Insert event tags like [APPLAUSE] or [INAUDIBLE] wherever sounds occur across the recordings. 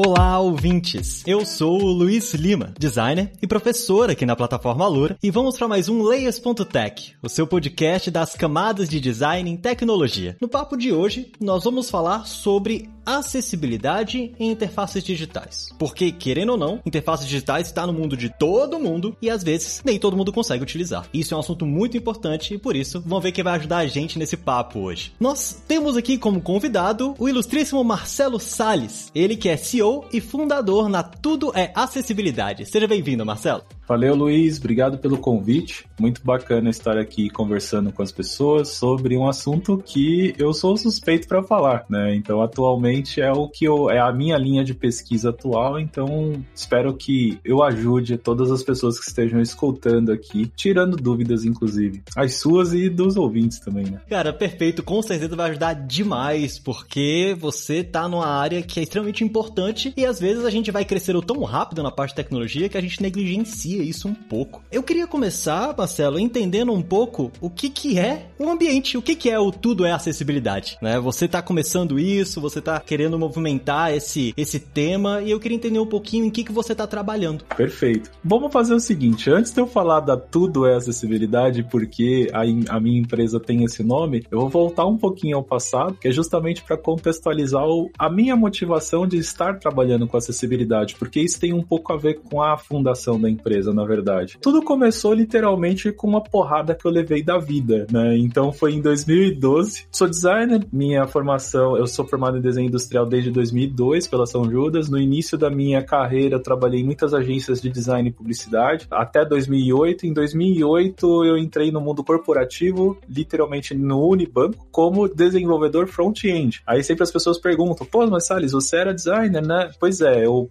Olá, ouvintes! Eu sou o Luiz Lima, designer e professor aqui na plataforma Alura, e vamos para mais um Layers.tech, o seu podcast das camadas de design em tecnologia. No papo de hoje, nós vamos falar sobre acessibilidade em interfaces digitais. Porque, querendo ou não, interfaces digitais está no mundo de todo mundo e às vezes nem todo mundo consegue utilizar. Isso é um assunto muito importante e por isso vamos ver quem vai ajudar a gente nesse papo hoje. Nós temos aqui como convidado o ilustríssimo Marcelo Sales, ele que é CEO CEO e fundador na Tudo é Acessibilidade. Seja bem-vindo, Marcelo. Valeu, Luiz. Obrigado pelo convite. Muito bacana estar aqui conversando com as pessoas sobre um assunto que eu sou suspeito para falar, né? Então, atualmente é o que eu, é a minha linha de pesquisa atual. Então, espero que eu ajude todas as pessoas que estejam escutando aqui, tirando dúvidas, inclusive, as suas e dos ouvintes também, né? Cara, perfeito. Com certeza vai ajudar demais, porque você tá numa área que é extremamente importante e às vezes a gente vai crescendo tão rápido na parte de tecnologia que a gente negligencia isso um pouco. Eu queria começar, Marcelo, entendendo um pouco o que, que é o ambiente, o que, que é o tudo é acessibilidade, né? Você está começando isso, você está querendo movimentar esse, esse tema e eu queria entender um pouquinho em que, que você está trabalhando. Perfeito. Vamos fazer o seguinte, antes de eu falar da tudo é acessibilidade, porque a, a minha empresa tem esse nome, eu vou voltar um pouquinho ao passado, que é justamente para contextualizar o, a minha motivação de estar trabalhando com acessibilidade, porque isso tem um pouco a ver com a fundação da empresa na verdade. Tudo começou literalmente com uma porrada que eu levei da vida, né? Então foi em 2012. Sou designer, minha formação, eu sou formado em desenho industrial desde 2002 pela São Judas. No início da minha carreira, eu trabalhei em muitas agências de design e publicidade, até 2008. Em 2008, eu entrei no mundo corporativo, literalmente no Unibanco, como desenvolvedor front-end. Aí sempre as pessoas perguntam: pô, mas Salles, você era designer, né? Pois é, eu,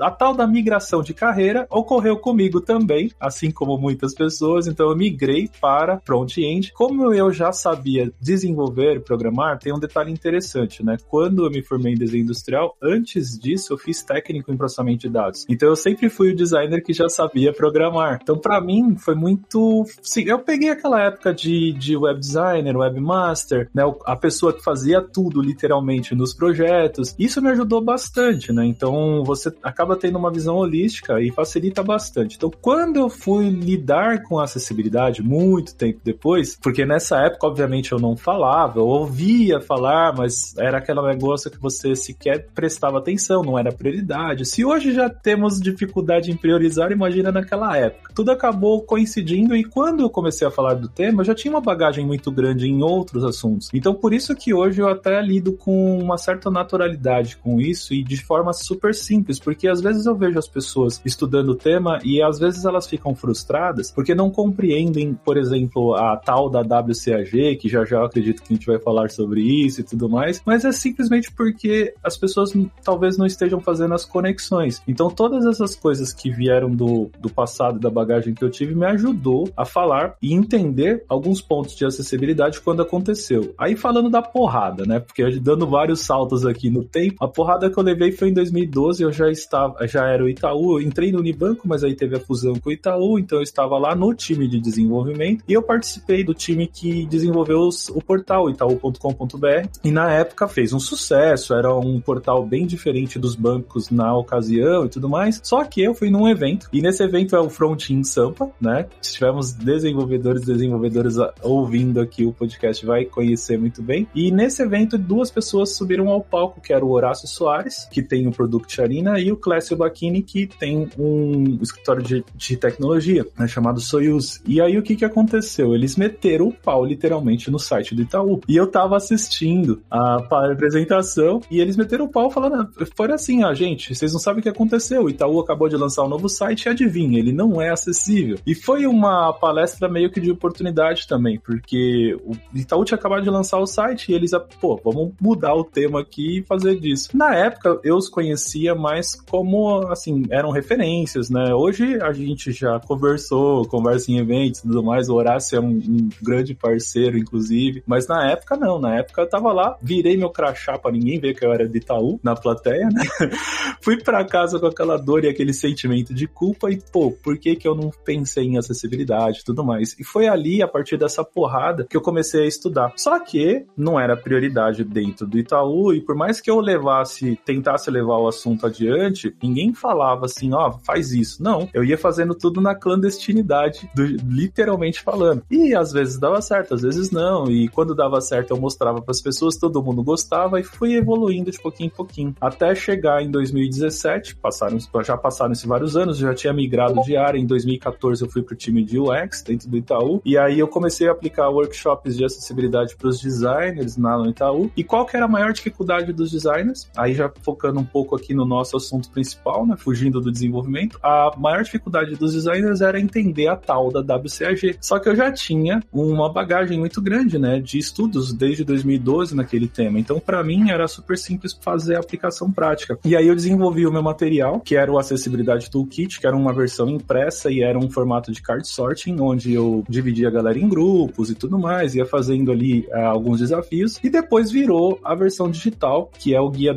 a tal da migração de carreira ocorreu comigo também, assim como muitas pessoas, então eu migrei para front-end. Como eu já sabia desenvolver programar, tem um detalhe interessante, né? Quando eu me formei em desenho industrial, antes disso eu fiz técnico em processamento de dados. Então eu sempre fui o designer que já sabia programar. Então para mim foi muito, sim, eu peguei aquela época de, de web designer, webmaster, né? A pessoa que fazia tudo literalmente nos projetos. Isso me ajudou bastante, né? Então você acaba tendo uma visão holística e facilita bastante. Então quando eu fui lidar com acessibilidade, muito tempo depois, porque nessa época, obviamente, eu não falava, eu ouvia falar, mas era aquele negócio que você sequer prestava atenção, não era prioridade. Se hoje já temos dificuldade em priorizar, imagina naquela época. Tudo acabou coincidindo e quando eu comecei a falar do tema, eu já tinha uma bagagem muito grande em outros assuntos. Então, por isso que hoje eu até lido com uma certa naturalidade com isso e de forma super simples, porque às vezes eu vejo as pessoas estudando o tema e às vezes elas ficam frustradas porque não compreendem, por exemplo, a tal da WCAG, que já já acredito que a gente vai falar sobre isso e tudo mais, mas é simplesmente porque as pessoas talvez não estejam fazendo as conexões. Então, todas essas coisas que vieram do, do passado, da bagagem que eu tive, me ajudou a falar e entender alguns pontos de acessibilidade quando aconteceu. Aí, falando da porrada, né? Porque dando vários saltos aqui no tempo, a porrada que eu levei foi em 2012, eu já estava, já era o Itaú, entrei no Unibanco, mas aí teve a fusão com o Itaú, então eu estava lá no time de desenvolvimento e eu participei do time que desenvolveu os, o portal itaú.com.br e na época fez um sucesso, era um portal bem diferente dos bancos na ocasião e tudo mais. Só que eu fui num evento e nesse evento é o Front in Sampa, né? Se tivermos desenvolvedores, desenvolvedoras ouvindo aqui o podcast vai conhecer muito bem. E nesse evento duas pessoas subiram ao palco, que era o Horácio Soares, que tem o Product Arena, e o Clécio Bacchini, que tem um escritório de de tecnologia, né, chamado Soyuz. E aí o que que aconteceu? Eles meteram o pau literalmente no site do Itaú. E eu tava assistindo a apresentação e eles meteram o pau falando, foi assim, ah, gente, vocês não sabem o que aconteceu. O Itaú acabou de lançar um novo site e adivinha, ele não é acessível. E foi uma palestra meio que de oportunidade também, porque o Itaú tinha acabado de lançar o site e eles, pô, vamos mudar o tema aqui e fazer disso. Na época, eu os conhecia mais como, assim, eram referências, né? Hoje a gente já conversou, conversa em eventos e tudo mais. O Horácio é um, um, grande parceiro, inclusive. Mas na época, não. Na época eu tava lá, virei meu crachá pra ninguém ver que eu era de Itaú, na plateia, né? [LAUGHS] Fui pra casa com aquela dor e aquele sentimento de culpa e, pô, por que que eu não pensei em acessibilidade e tudo mais? E foi ali, a partir dessa porrada, que eu comecei a estudar. Só que não era prioridade dentro do Itaú e por mais que eu levasse, tentasse levar o assunto adiante, ninguém falava assim, ó, oh, faz isso. Não, eu ia fazendo tudo na clandestinidade, do, literalmente falando. E às vezes dava certo, às vezes não. E quando dava certo, eu mostrava para as pessoas, todo mundo gostava e fui evoluindo de pouquinho em pouquinho. Até chegar em 2017, passaram, já passaram-se vários anos, já tinha migrado de área. Em 2014 eu fui pro time de UX dentro do Itaú. E aí eu comecei a aplicar workshops de acessibilidade para os designers no Itaú. E qual que era a maior dificuldade dos designers? Aí já focando um pouco aqui no nosso assunto principal, né, fugindo do desenvolvimento, a maior dificuldade dos designers era entender a tal da WCAG. Só que eu já tinha uma bagagem muito grande, né, de estudos desde 2012 naquele tema. Então, para mim era super simples fazer a aplicação prática. E aí eu desenvolvi o meu material, que era o Acessibilidade Toolkit, que era uma versão impressa e era um formato de card sorting, onde eu dividia a galera em grupos e tudo mais, ia fazendo ali uh, alguns desafios. E depois virou a versão digital, que é o guia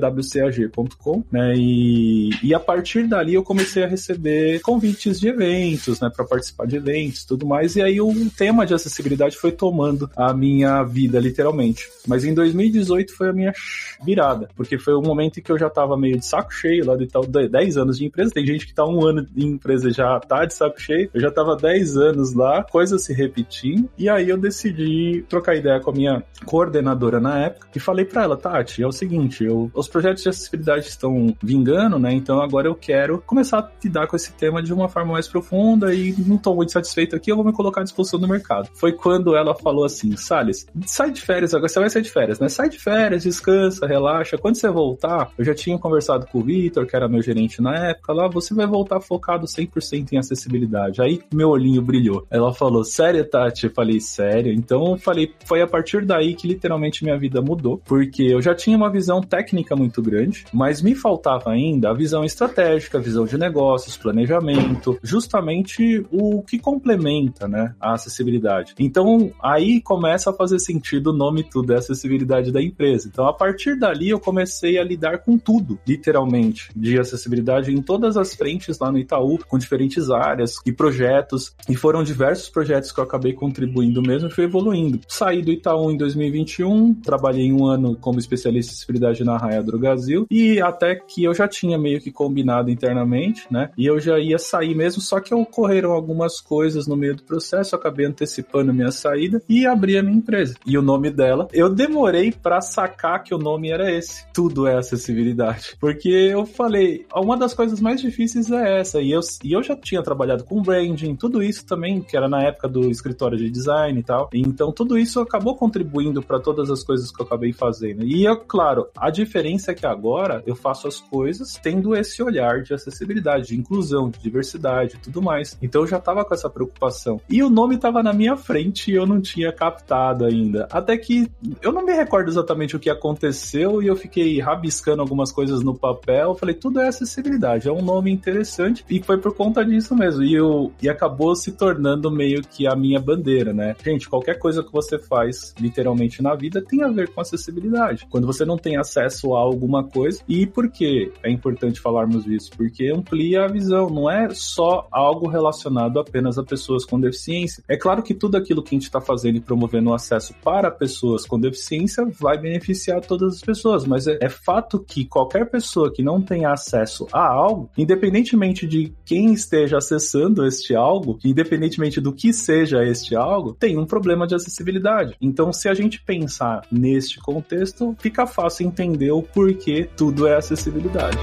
WCAG.com, né? E, e a partir dali eu comecei a receber convites de eventos, né, para participar de eventos, tudo mais. E aí o tema de acessibilidade foi tomando a minha vida literalmente. Mas em 2018 foi a minha virada, porque foi o momento em que eu já tava meio de saco cheio lá de tal 10 anos de empresa. Tem gente que tá um ano de empresa já tá de saco cheio. Eu já tava 10 anos lá, coisas se repetindo. E aí eu decidi trocar ideia com a minha coordenadora na época e falei para ela, Tati, é o seguinte, eu, os projetos de acessibilidade estão vingando, né? Então agora eu quero começar a lidar com esse tema de uma forma mais profunda e não tô muito satisfeito aqui, eu vou me colocar à disposição do mercado. Foi quando ela falou assim, Salles, sai de férias agora, você vai sair de férias, né? Sai de férias, descansa, relaxa. Quando você voltar, eu já tinha conversado com o Vitor, que era meu gerente na época, lá, você vai voltar focado 100% em acessibilidade. Aí meu olhinho brilhou. Ela falou, sério, Tati? Eu falei, sério. Então, eu falei, foi a partir daí que literalmente minha vida mudou, porque eu já tinha uma visão técnica muito grande, mas me faltava ainda a visão estratégica, a visão de negócios, planejamento, justamente o que complementa, né, a acessibilidade. Então, aí começa a fazer sentido o nome tudo, é acessibilidade da empresa. Então, a partir dali, eu comecei a lidar com tudo, literalmente, de acessibilidade em todas as frentes lá no Itaú, com diferentes áreas e projetos, e foram diversos projetos que eu acabei contribuindo mesmo e fui evoluindo. Saí do Itaú em 2021, trabalhei um ano como especialista em acessibilidade na Raia Drogazil, e até que eu já tinha meio que combinado internamente, né, e eu já ia sair mesmo, só que ocorreram algumas coisas no meio do processo, eu acabei antecipando minha saída e abri a minha empresa. E o nome dela, eu demorei para sacar que o nome era esse. Tudo é acessibilidade. Porque eu falei, uma das coisas mais difíceis é essa. E eu, e eu já tinha trabalhado com branding, tudo isso também, que era na época do escritório de design e tal. Então tudo isso acabou contribuindo para todas as coisas que eu acabei fazendo. E eu, claro, a diferença é que agora eu faço as coisas tendo esse olhar de acessibilidade, de inclusão, de diversidade e tudo mais. Então eu já tava com essa preocupação. E o nome tava na minha frente e eu não tinha captado ainda. Até que eu não me recordo exatamente o que aconteceu e eu fiquei rabiscando algumas coisas no papel. Falei, tudo é acessibilidade, é um nome interessante e foi por conta disso mesmo. E, eu, e acabou se tornando meio que a minha bandeira, né? Gente, qualquer coisa que você faz literalmente na vida tem a ver com acessibilidade. Quando você não tem acesso a alguma coisa, e por que é importante falarmos disso? Porque amplia a visão, não é só algo relacionado apenas a pessoas com deficiência. É claro que tudo aquilo que a gente está fazendo e promovendo o acesso para pessoas com deficiência vai beneficiar todas as pessoas, mas é, é fato que qualquer pessoa que não tenha acesso a algo, independentemente de quem esteja acessando este algo, independentemente do que seja este algo, tem um problema de acessibilidade. Então, se a gente pensar neste contexto, fica fácil entender o porquê tudo é acessibilidade.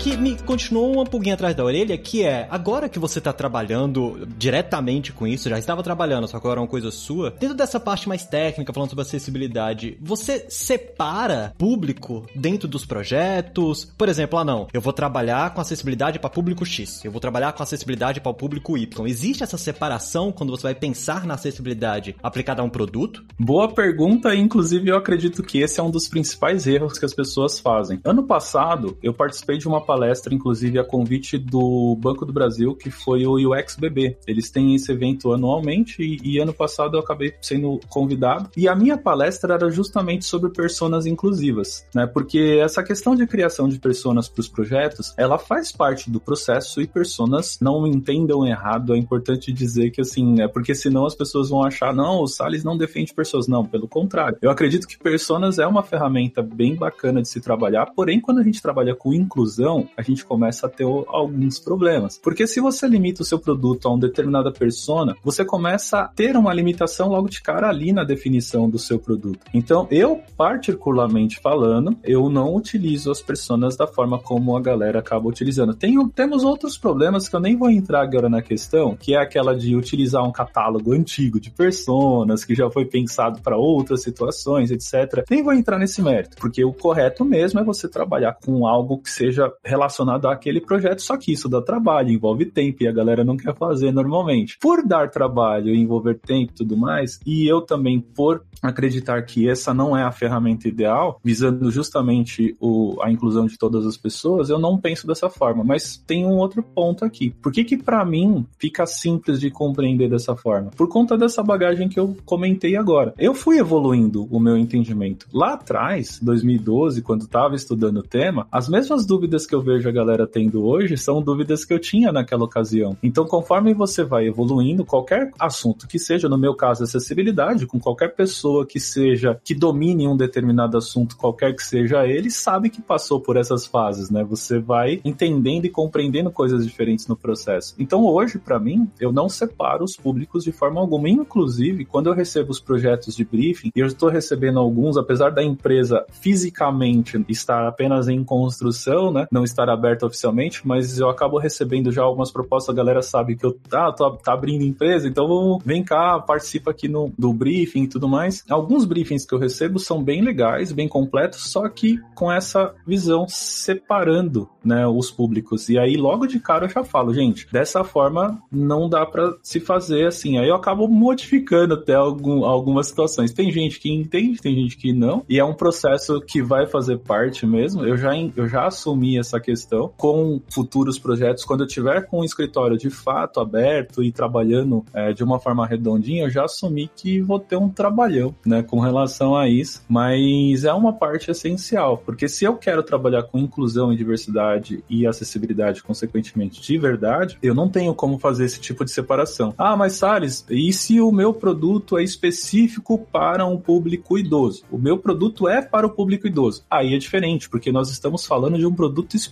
Que me continuou uma pulguinha atrás da orelha, que é, agora que você tá trabalhando diretamente com isso, já estava trabalhando, só que agora é uma coisa sua, dentro dessa parte mais técnica, falando sobre acessibilidade, você separa público dentro dos projetos? Por exemplo, ah não, eu vou trabalhar com acessibilidade para público X, eu vou trabalhar com acessibilidade para o público Y. Existe essa separação quando você vai pensar na acessibilidade aplicada a um produto? Boa pergunta, inclusive eu acredito que esse é um dos principais erros que as pessoas fazem. Ano passado, eu participei de uma palestra, inclusive a convite do Banco do Brasil, que foi o UXBB. Eles têm esse evento anualmente e, e ano passado eu acabei sendo convidado. E a minha palestra era justamente sobre personas inclusivas, né? Porque essa questão de criação de personas para os projetos, ela faz parte do processo e personas não entendam errado. É importante dizer que assim, é porque senão as pessoas vão achar, não, o Salles não defende pessoas. Não, pelo contrário. Eu acredito que personas é uma ferramenta bem bacana de se trabalhar, porém, quando a gente trabalha com inclusão, a gente começa a ter alguns problemas. Porque se você limita o seu produto a uma determinada persona, você começa a ter uma limitação logo de cara ali na definição do seu produto. Então, eu, particularmente falando, eu não utilizo as personas da forma como a galera acaba utilizando. Tem, temos outros problemas que eu nem vou entrar agora na questão, que é aquela de utilizar um catálogo antigo de personas que já foi pensado para outras situações, etc. Nem vou entrar nesse mérito, porque o correto mesmo é você trabalhar com algo que seja relacionado àquele projeto, só que isso dá trabalho, envolve tempo e a galera não quer fazer normalmente. Por dar trabalho, envolver tempo e tudo mais, e eu também por acreditar que essa não é a ferramenta ideal, visando justamente o, a inclusão de todas as pessoas, eu não penso dessa forma. Mas tem um outro ponto aqui. Por que que para mim fica simples de compreender dessa forma? Por conta dessa bagagem que eu comentei agora. Eu fui evoluindo o meu entendimento. Lá atrás, 2012, quando estava estudando o tema, as mesmas dúvidas que eu vejo a galera tendo hoje são dúvidas que eu tinha naquela ocasião. Então, conforme você vai evoluindo, qualquer assunto que seja, no meu caso, acessibilidade, com qualquer pessoa que seja, que domine um determinado assunto, qualquer que seja ele, sabe que passou por essas fases, né? Você vai entendendo e compreendendo coisas diferentes no processo. Então, hoje, para mim, eu não separo os públicos de forma alguma. Inclusive, quando eu recebo os projetos de briefing, e eu estou recebendo alguns, apesar da empresa fisicamente estar apenas em construção, né? Não estar aberta oficialmente, mas eu acabo recebendo já algumas propostas, a galera sabe que eu ah, tô, tá abrindo empresa, então vem cá, participa aqui no, do briefing e tudo mais. Alguns briefings que eu recebo são bem legais, bem completos, só que com essa visão separando né, os públicos. E aí, logo de cara, eu já falo, gente, dessa forma não dá para se fazer assim. Aí eu acabo modificando até algum, algumas situações. Tem gente que entende, tem gente que não, e é um processo que vai fazer parte mesmo. Eu já, eu já assumi essa questão com futuros projetos. Quando eu tiver com o escritório de fato aberto e trabalhando é, de uma forma redondinha, eu já assumi que vou ter um trabalhão, né, com relação a isso. Mas é uma parte essencial, porque se eu quero trabalhar com inclusão e diversidade e acessibilidade, consequentemente, de verdade, eu não tenho como fazer esse tipo de separação. Ah, mas Salles, e se o meu produto é específico para um público idoso? O meu produto é para o público idoso. Aí é diferente, porque nós estamos falando de um produto específico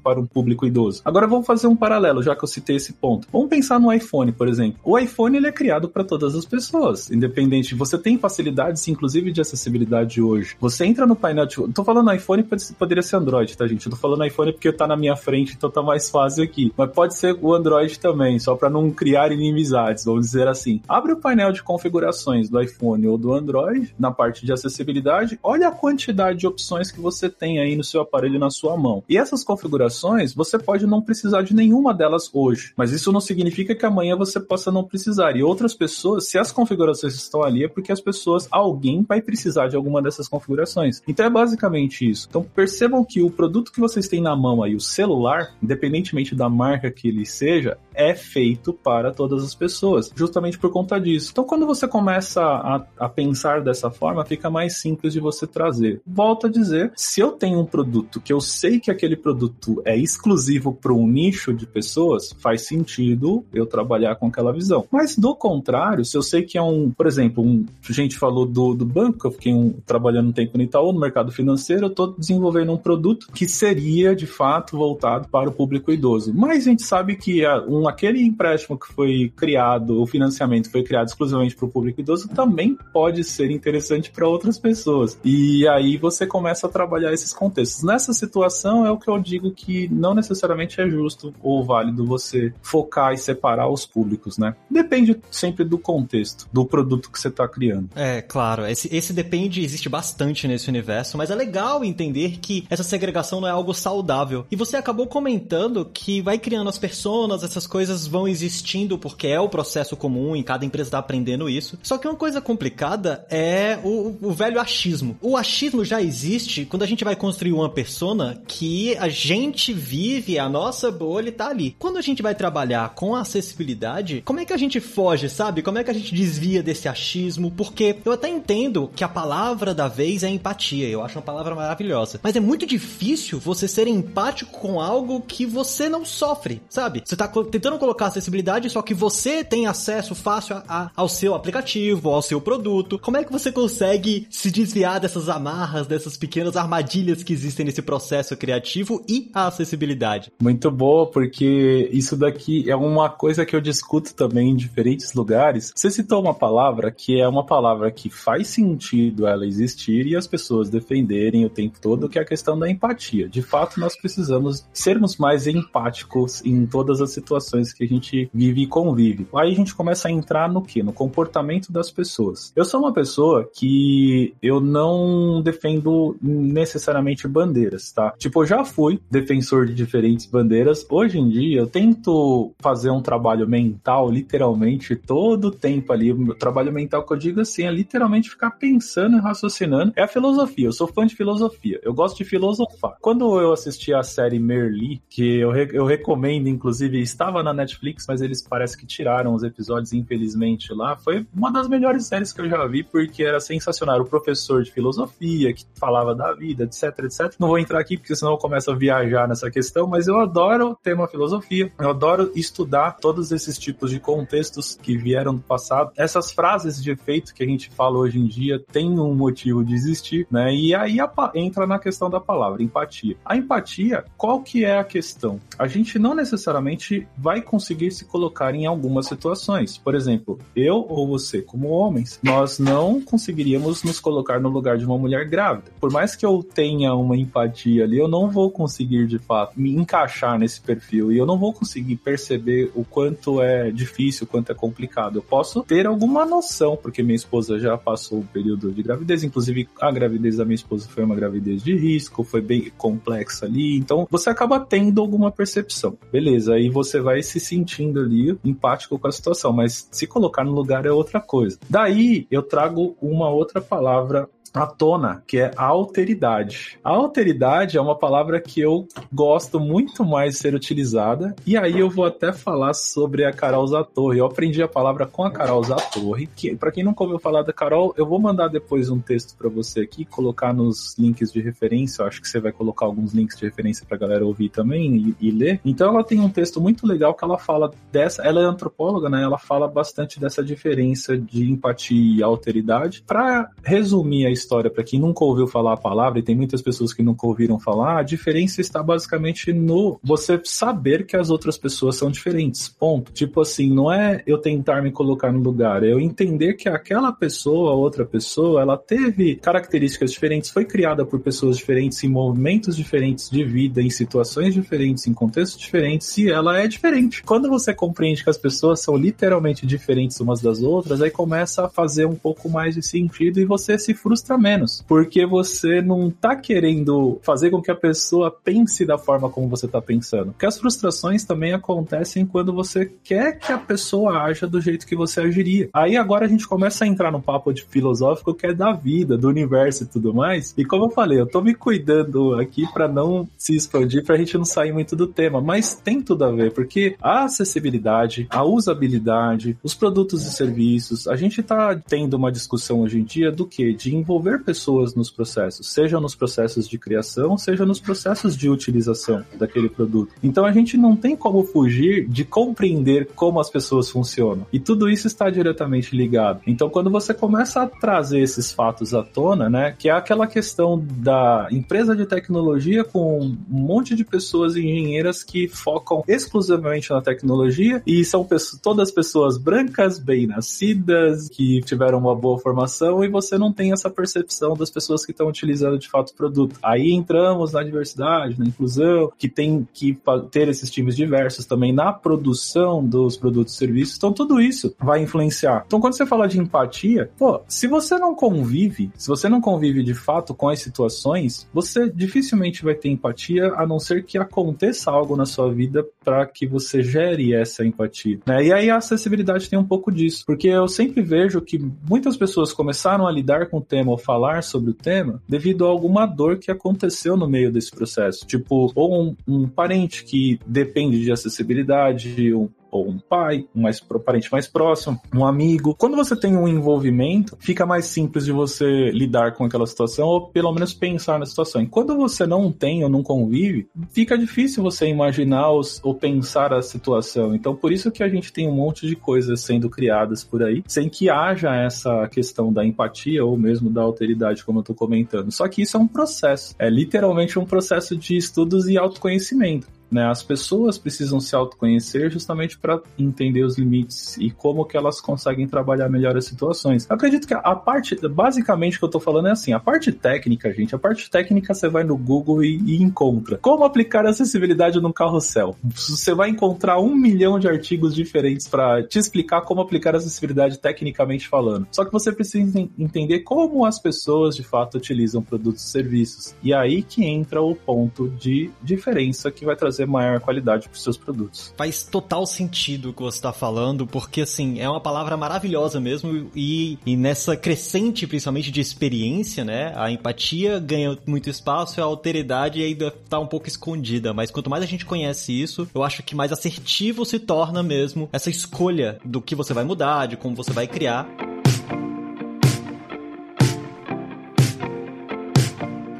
para um público idoso. Agora vamos fazer um paralelo, já que eu citei esse ponto. Vamos pensar no iPhone, por exemplo. O iPhone ele é criado para todas as pessoas, independente. Você tem facilidades, inclusive de acessibilidade hoje. Você entra no painel de. Tô falando iPhone, poderia ser Android, tá, gente? Eu tô falando iPhone porque tá na minha frente, então tá mais fácil aqui. Mas pode ser o Android também, só para não criar inimizades, vamos dizer assim. Abre o painel de configurações do iPhone ou do Android, na parte de acessibilidade, olha a quantidade de opções que você tem aí no seu aparelho na sua mão. E essas configurações, você pode não precisar de nenhuma delas hoje, mas isso não significa que amanhã você possa não precisar. E outras pessoas, se as configurações estão ali, é porque as pessoas, alguém vai precisar de alguma dessas configurações. Então é basicamente isso. Então percebam que o produto que vocês têm na mão aí, o celular, independentemente da marca que ele seja, é feito para todas as pessoas, justamente por conta disso. Então, quando você começa a, a, pensar dessa forma, fica mais simples de você trazer. Volto a dizer, se eu tenho um produto que eu sei que aquele produto é exclusivo para um nicho de pessoas, faz sentido eu trabalhar com aquela visão. Mas do contrário, se eu sei que é um, por exemplo, um, a gente falou do, do banco, eu fiquei um, trabalhando um tempo no Itaú, no mercado financeiro, eu estou desenvolvendo um produto que seria de fato voltado para o público idoso. Mas a gente sabe que a, um, aquele empréstimo que foi criado, o financiamento foi criado exclusivamente para o público idoso, também pode ser interessante para outras pessoas. E aí você começa a trabalhar esses contextos. Nessa situação é o que eu digo que não necessariamente é justo ou válido você focar e separar os públicos, né? Depende sempre do contexto, do produto que você está criando. É, claro. Esse, esse depende, existe bastante nesse universo, mas é legal entender que essa segregação não é algo saudável. E você acabou comentando que vai criando as personas, essas coisas vão existindo porque é o processo comum e cada empresa está aprendendo isso. Só que uma coisa complicada é o, o velho achismo. O achismo já existe quando a gente vai construir uma persona que a gente vive, a nossa bolha tá ali. Quando a gente vai trabalhar com acessibilidade, como é que a gente foge, sabe? Como é que a gente desvia desse achismo? Porque eu até entendo que a palavra da vez é empatia, eu acho uma palavra maravilhosa. Mas é muito difícil você ser empático com algo que você não sofre, sabe? Você tá tentando colocar acessibilidade, só que você tem acesso fácil a, a, ao seu aplicativo, ao seu produto. Como é que você consegue se desviar dessas amarras, dessas pequenas armadilhas que existem nesse processo criativo e a acessibilidade? Muito boa, porque isso daqui é uma coisa que eu discuto também em diferentes lugares. Você citou uma palavra que é uma palavra que faz sentido ela existir e as pessoas defenderem o tempo todo, que é a questão da empatia. De fato, nós precisamos sermos mais empáticos em todas as situações que a gente vive e convive. Aí a gente começa a entrar no que? No comportamento das pessoas. Eu sou uma pessoa que eu não defendo necessariamente bandeiras, tá? Tipo, eu já fui defensor de diferentes bandeiras. Hoje em dia, eu tento fazer um trabalho mental, literalmente, todo o tempo ali. O trabalho mental que eu digo assim é literalmente ficar pensando e raciocinando. É a filosofia. Eu sou fã de filosofia. Eu gosto de filosofar. Quando eu assisti a série Merli, que eu, re eu recomendo, inclusive, estava na Netflix, mas eles parece que tiraram os episódios, infelizmente, lá. Foi uma das melhores séries que eu já vi, porque era sensacional. O professor de filosofia que falava da vida, etc, etc. Não vou entrar aqui, porque senão eu começo a viajar nessa questão, mas eu adoro o tema filosofia. Eu adoro estudar todos esses tipos de contextos que vieram do passado. Essas frases de efeito que a gente fala hoje em dia têm um motivo de existir, né? E aí entra na questão da palavra, empatia. A empatia, qual que é a questão? A gente não necessariamente vai conseguir se colocar em algumas situações. Por exemplo, eu ou você, como homens, nós não conseguiríamos nos colocar no lugar de uma mulher grávida. Por mais que eu tenha uma empatia ali, eu não vou conseguir de fato me encaixar nesse perfil e eu não vou conseguir perceber o quanto é difícil, o quanto é complicado. Eu posso ter alguma noção, porque minha esposa já passou um período de gravidez, inclusive a gravidez da minha esposa foi uma gravidez de risco, foi bem complexa ali, então você acaba tendo alguma percepção. Beleza, aí você vai se sentindo ali empático com a situação, mas se colocar no lugar é outra coisa. Daí eu trago uma outra palavra à tona, que é a alteridade. A alteridade é uma palavra que eu gosto muito mais de ser utilizada, e aí eu vou até falar sobre a Carol Zatorre. Eu aprendi a palavra com a Carol Zatorre, que para quem nunca ouviu falar da Carol, eu vou mandar depois um texto para você aqui, colocar nos links de referência, eu acho que você vai colocar alguns links de referência pra galera ouvir também e, e ler. Então ela tem um texto muito legal que ela fala dessa, ela é antropóloga, né? Ela fala bastante dessa diferença de empatia e alteridade. Para resumir a história para quem nunca ouviu falar a palavra, e tem muitas pessoas que nunca ouviram falar, a diferença está basicamente no você saber que as outras pessoas são diferentes. Ponto. Tipo assim, não é eu tentar me colocar no lugar, é eu entender que aquela pessoa, outra pessoa, ela teve características diferentes, foi criada por pessoas diferentes, em movimentos diferentes de vida, em situações diferentes, em contextos diferentes, e ela é diferente. Quando você compreende que as pessoas são literalmente diferentes umas das outras, aí começa a fazer um pouco mais de sentido e você se frustra menos, porque você não tá querendo fazer com que a pessoa pense da forma como você tá pensando. Porque as frustrações também acontecem quando você quer que a pessoa haja do jeito que você agiria. Aí agora a gente começa a entrar no papo de filosófico que é da vida, do universo e tudo mais. E como eu falei, eu tô me cuidando aqui para não se expandir, pra gente não sair muito do tema, mas tem tudo a ver, porque a acessibilidade, a usabilidade, os produtos e serviços, a gente tá tendo uma discussão hoje em dia do que? De envolver pessoas nos processos, seja nos processos de criação, seja nos processos de utilização daquele produto. Então a gente não tem como fugir de compreender como as pessoas funcionam. E tudo isso está diretamente ligado. Então quando você começa a trazer esses fatos à tona, né, que é aquela questão da empresa de tecnologia com um monte de pessoas engenheiras que focam exclusivamente na tecnologia e são pessoas, todas pessoas brancas, bem nascidas, que tiveram uma boa formação e você não tem essa percepção percepção das pessoas que estão utilizando de fato o produto. Aí entramos na diversidade, na inclusão, que tem que ter esses times diversos também na produção dos produtos e serviços. Então, tudo isso vai influenciar. Então, quando você fala de empatia, pô, se você não convive, se você não convive de fato com as situações, você dificilmente vai ter empatia, a não ser que aconteça algo na sua vida para que você gere essa empatia. Né? E aí a acessibilidade tem um pouco disso, porque eu sempre vejo que muitas pessoas começaram a lidar com o tema falar sobre o tema devido a alguma dor que aconteceu no meio desse processo. Tipo, ou um, um parente que depende de acessibilidade, um, ou um pai, um mais, parente mais próximo, um amigo. Quando você tem um envolvimento, fica mais simples de você lidar com aquela situação ou pelo menos pensar na situação. E quando você não tem ou não convive, fica difícil você imaginar ou, ou pensar a situação. Então, por isso que a gente tem um monte de coisas sendo criadas por aí, sem que haja essa questão da empatia ou mesmo da alteridade, como eu tô comentando. Só que isso é um processo, é literalmente um processo de estudos e autoconhecimento. Né? As pessoas precisam se autoconhecer justamente para entender os limites e como que elas conseguem trabalhar melhor as situações. Eu acredito que a parte, basicamente, que eu tô falando é assim, a parte técnica, gente, a parte técnica você vai no Google e, e encontra. Como aplicar acessibilidade no carrossel? Você vai encontrar um milhão de artigos diferentes para te explicar como aplicar acessibilidade tecnicamente falando. Só que você precisa entender como as pessoas de fato utilizam produtos e serviços. E aí que entra o ponto de diferença que vai trazer maior qualidade para os seus produtos. Faz total sentido o que você está falando, porque assim, é uma palavra maravilhosa mesmo e, e nessa crescente, principalmente de experiência, né? A empatia ganha muito espaço e a alteridade ainda está um pouco escondida, mas quanto mais a gente conhece isso, eu acho que mais assertivo se torna mesmo essa escolha do que você vai mudar, de como você vai criar.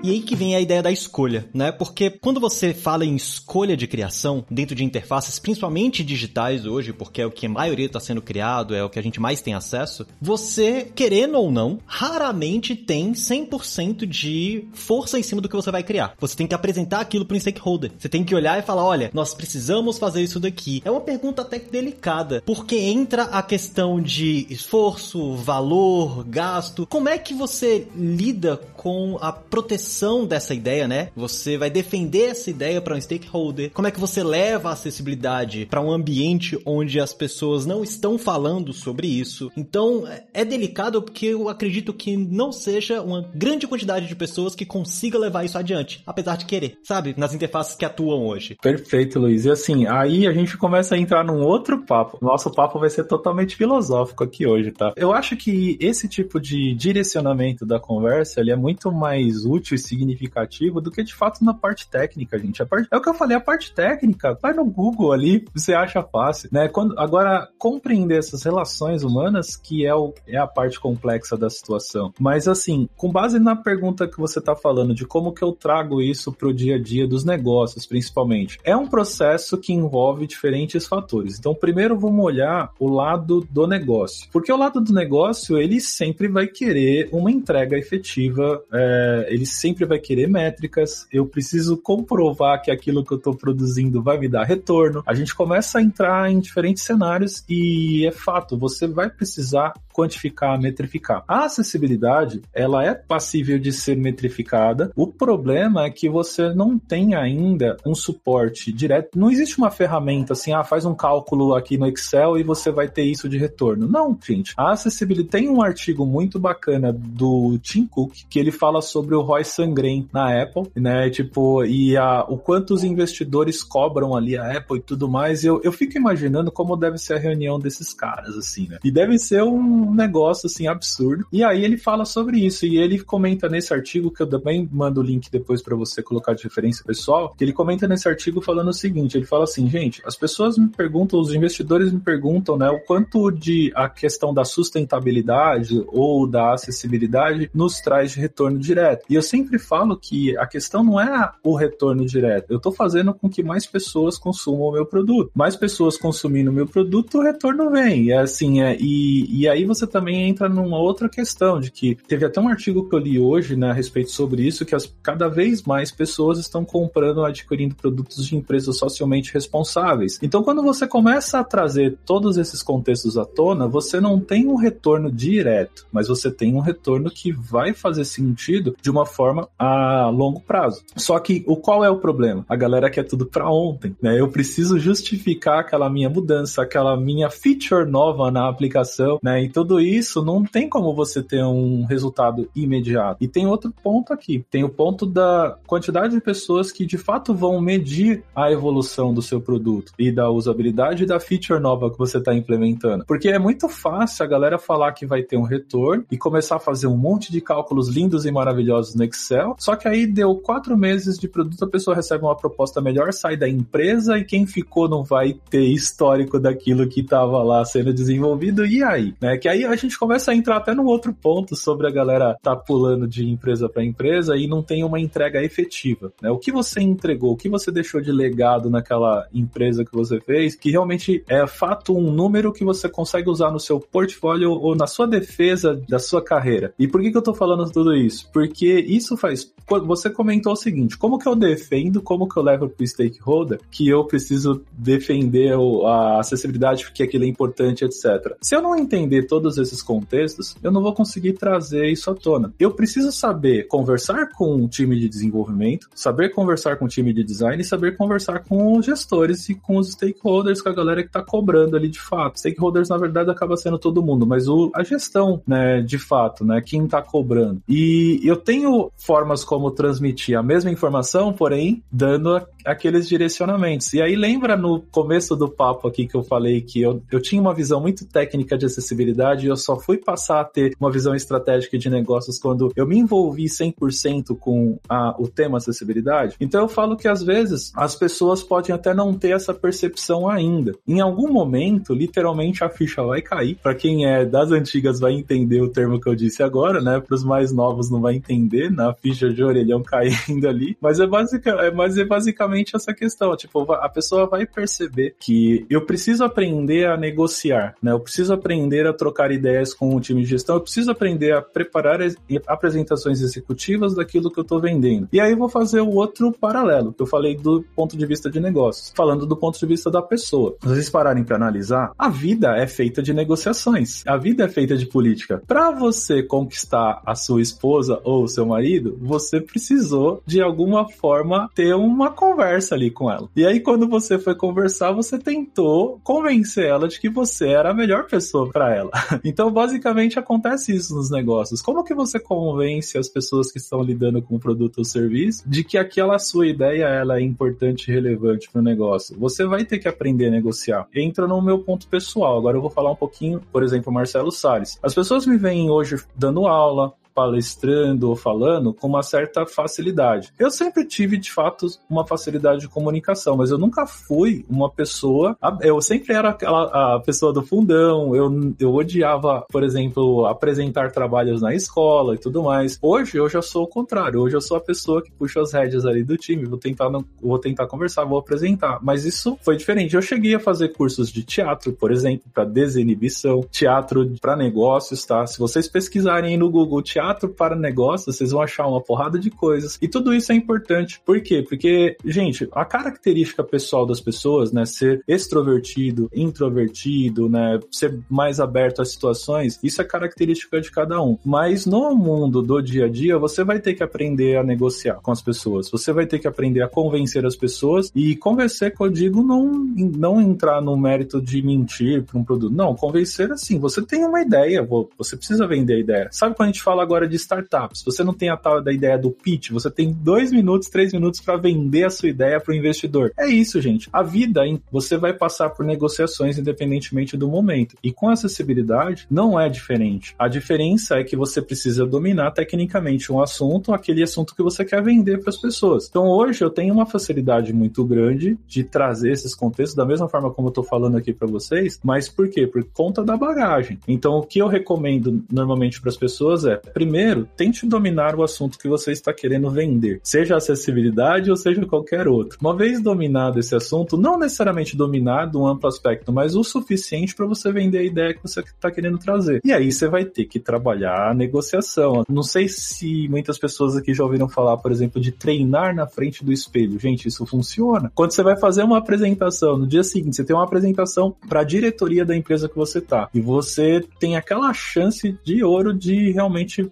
E aí que vem a ideia da escolha, né? Porque quando você fala em escolha de criação dentro de interfaces, principalmente digitais hoje, porque é o que a maioria está sendo criado, é o que a gente mais tem acesso, você, querendo ou não, raramente tem 100% de força em cima do que você vai criar. Você tem que apresentar aquilo para um stakeholder. Você tem que olhar e falar, olha, nós precisamos fazer isso daqui. É uma pergunta até delicada, porque entra a questão de esforço, valor, gasto. Como é que você lida com a proteção dessa ideia, né? Você vai defender essa ideia para um stakeholder. Como é que você leva a acessibilidade para um ambiente onde as pessoas não estão falando sobre isso? Então, é delicado porque eu acredito que não seja uma grande quantidade de pessoas que consiga levar isso adiante, apesar de querer, sabe? Nas interfaces que atuam hoje. Perfeito, Luiz. E assim, aí a gente começa a entrar num outro papo. Nosso papo vai ser totalmente filosófico aqui hoje, tá? Eu acho que esse tipo de direcionamento da conversa, ele é muito mais útil significativo do que de fato na parte técnica, gente. Parte, é o que eu falei, a parte técnica, vai no Google ali, você acha fácil, né? Quando, agora, compreender essas relações humanas que é, o, é a parte complexa da situação. Mas assim, com base na pergunta que você está falando de como que eu trago isso para o dia a dia dos negócios, principalmente, é um processo que envolve diferentes fatores. Então, primeiro vamos olhar o lado do negócio, porque o lado do negócio ele sempre vai querer uma entrega efetiva, é, ele sempre sempre vai querer métricas, eu preciso comprovar que aquilo que eu estou produzindo vai me dar retorno. A gente começa a entrar em diferentes cenários e é fato, você vai precisar quantificar, metrificar. A acessibilidade, ela é passível de ser metrificada. O problema é que você não tem ainda um suporte direto. Não existe uma ferramenta assim, ah, faz um cálculo aqui no Excel e você vai ter isso de retorno. Não, gente. A acessibilidade tem um artigo muito bacana do Tim Cook que ele fala sobre o ROI sangrem na Apple, né? Tipo, e a, o quanto os investidores cobram ali a Apple e tudo mais. Eu, eu fico imaginando como deve ser a reunião desses caras, assim, né? E deve ser um negócio, assim, absurdo. E aí ele fala sobre isso. E ele comenta nesse artigo, que eu também mando o link depois para você colocar de referência pessoal, que ele comenta nesse artigo falando o seguinte: ele fala assim, gente, as pessoas me perguntam, os investidores me perguntam, né, o quanto de a questão da sustentabilidade ou da acessibilidade nos traz de retorno direto. E eu sempre falo que a questão não é o retorno direto. Eu estou fazendo com que mais pessoas consumam o meu produto. Mais pessoas consumindo o meu produto, o retorno vem. É assim, é, e, e aí você também entra numa outra questão de que teve até um artigo que eu li hoje né, a respeito sobre isso, que as, cada vez mais pessoas estão comprando, adquirindo produtos de empresas socialmente responsáveis. Então, quando você começa a trazer todos esses contextos à tona, você não tem um retorno direto, mas você tem um retorno que vai fazer sentido de uma forma a longo prazo. Só que o qual é o problema? A galera quer tudo para ontem, né? Eu preciso justificar aquela minha mudança, aquela minha feature nova na aplicação, né? E tudo isso não tem como você ter um resultado imediato. E tem outro ponto aqui, tem o ponto da quantidade de pessoas que de fato vão medir a evolução do seu produto e da usabilidade da feature nova que você está implementando. Porque é muito fácil a galera falar que vai ter um retorno e começar a fazer um monte de cálculos lindos e maravilhosos no Excel, só que aí deu quatro meses de produto, a pessoa recebe uma proposta melhor, sai da empresa e quem ficou não vai ter histórico daquilo que estava lá sendo desenvolvido, e aí? Né? Que aí a gente começa a entrar até num outro ponto sobre a galera tá pulando de empresa para empresa e não tem uma entrega efetiva. Né? O que você entregou, o que você deixou de legado naquela empresa que você fez, que realmente é fato um número que você consegue usar no seu portfólio ou na sua defesa da sua carreira. E por que, que eu tô falando tudo isso? Porque isso faz. Você comentou o seguinte: como que eu defendo, como que eu levo pro stakeholder que eu preciso defender a acessibilidade, porque aquilo é importante, etc. Se eu não entender todos esses contextos, eu não vou conseguir trazer isso à tona. Eu preciso saber conversar com o time de desenvolvimento, saber conversar com o time de design e saber conversar com os gestores e com os stakeholders, com a galera que está cobrando ali de fato. Stakeholders, na verdade, acaba sendo todo mundo, mas o, a gestão, né, de fato, né, quem está cobrando. E eu tenho formas como transmitir a mesma informação, porém, dando a, aqueles direcionamentos. E aí lembra no começo do papo aqui que eu falei que eu, eu tinha uma visão muito técnica de acessibilidade e eu só fui passar a ter uma visão estratégica de negócios quando eu me envolvi 100% com a, o tema acessibilidade. Então eu falo que às vezes as pessoas podem até não ter essa percepção ainda. Em algum momento, literalmente a ficha vai cair. Para quem é das antigas vai entender o termo que eu disse agora, né? Para os mais novos não vai entender, na ficha de orelhão [LAUGHS] caindo ali. Mas é, é, mas é basicamente essa questão. Tipo, a pessoa vai perceber que eu preciso aprender a negociar, né? Eu preciso aprender a trocar ideias com o time de gestão, eu preciso aprender a preparar apresentações executivas daquilo que eu estou vendendo. E aí eu vou fazer o outro paralelo, que eu falei do ponto de vista de negócios, falando do ponto de vista da pessoa. Se vocês pararem para analisar, a vida é feita de negociações, a vida é feita de política. Para você conquistar a sua esposa ou o seu marido, você precisou de alguma forma ter uma conversa ali com ela. E aí quando você foi conversar, você tentou convencer ela de que você era a melhor pessoa para ela. [LAUGHS] Então, basicamente acontece isso nos negócios. Como que você convence as pessoas que estão lidando com o produto ou serviço de que aquela sua ideia ela é importante e relevante para o negócio? Você vai ter que aprender a negociar. Entra no meu ponto pessoal. Agora eu vou falar um pouquinho, por exemplo, Marcelo Salles. As pessoas me veem hoje dando aula, palestrando ou falando com uma certa facilidade. Eu sempre tive, de fato, uma facilidade de comunicação, mas eu nunca fui uma pessoa. Eu sempre era aquela a pessoa do fundão, eu, eu odiava, por exemplo, apresentar trabalhos na escola e tudo mais. Hoje eu já sou o contrário, hoje eu sou a pessoa que puxa as rédeas ali do time, vou tentar, não, vou tentar conversar, vou apresentar. Mas isso foi diferente. Eu cheguei a fazer cursos de teatro, por exemplo, para desinibição, teatro para negócios, tá? Se vocês pesquisarem no Google teatro, teatro para negócios, vocês vão achar uma porrada de coisas. E tudo isso é importante. Por quê? Porque, gente, a característica pessoal das pessoas, né, ser extrovertido, introvertido, né, ser mais aberto às situações, isso é característica de cada um. Mas no mundo do dia a dia, você vai ter que aprender a negociar com as pessoas. Você vai ter que aprender a convencer as pessoas e convencer, que eu digo, não, não entrar no mérito de mentir para um produto. Não, convencer assim, você tem uma ideia, você precisa vender a ideia. Sabe quando a gente fala agora de startups. Você não tem a tal da ideia do pitch, você tem dois minutos, três minutos para vender a sua ideia para o investidor. É isso, gente. A vida, você vai passar por negociações independentemente do momento. E com acessibilidade, não é diferente. A diferença é que você precisa dominar tecnicamente um assunto, aquele assunto que você quer vender para as pessoas. Então, hoje eu tenho uma facilidade muito grande de trazer esses contextos da mesma forma como eu estou falando aqui para vocês, mas por quê? Por conta da bagagem. Então, o que eu recomendo normalmente para as pessoas é primeiro, tente dominar o assunto que você está querendo vender, seja acessibilidade ou seja qualquer outro. Uma vez dominado esse assunto, não necessariamente dominado um amplo aspecto, mas o suficiente para você vender a ideia que você está querendo trazer. E aí você vai ter que trabalhar a negociação. Não sei se muitas pessoas aqui já ouviram falar, por exemplo, de treinar na frente do espelho. Gente, isso funciona. Quando você vai fazer uma apresentação, no dia seguinte, você tem uma apresentação para a diretoria da empresa que você tá, e você tem aquela chance de ouro de realmente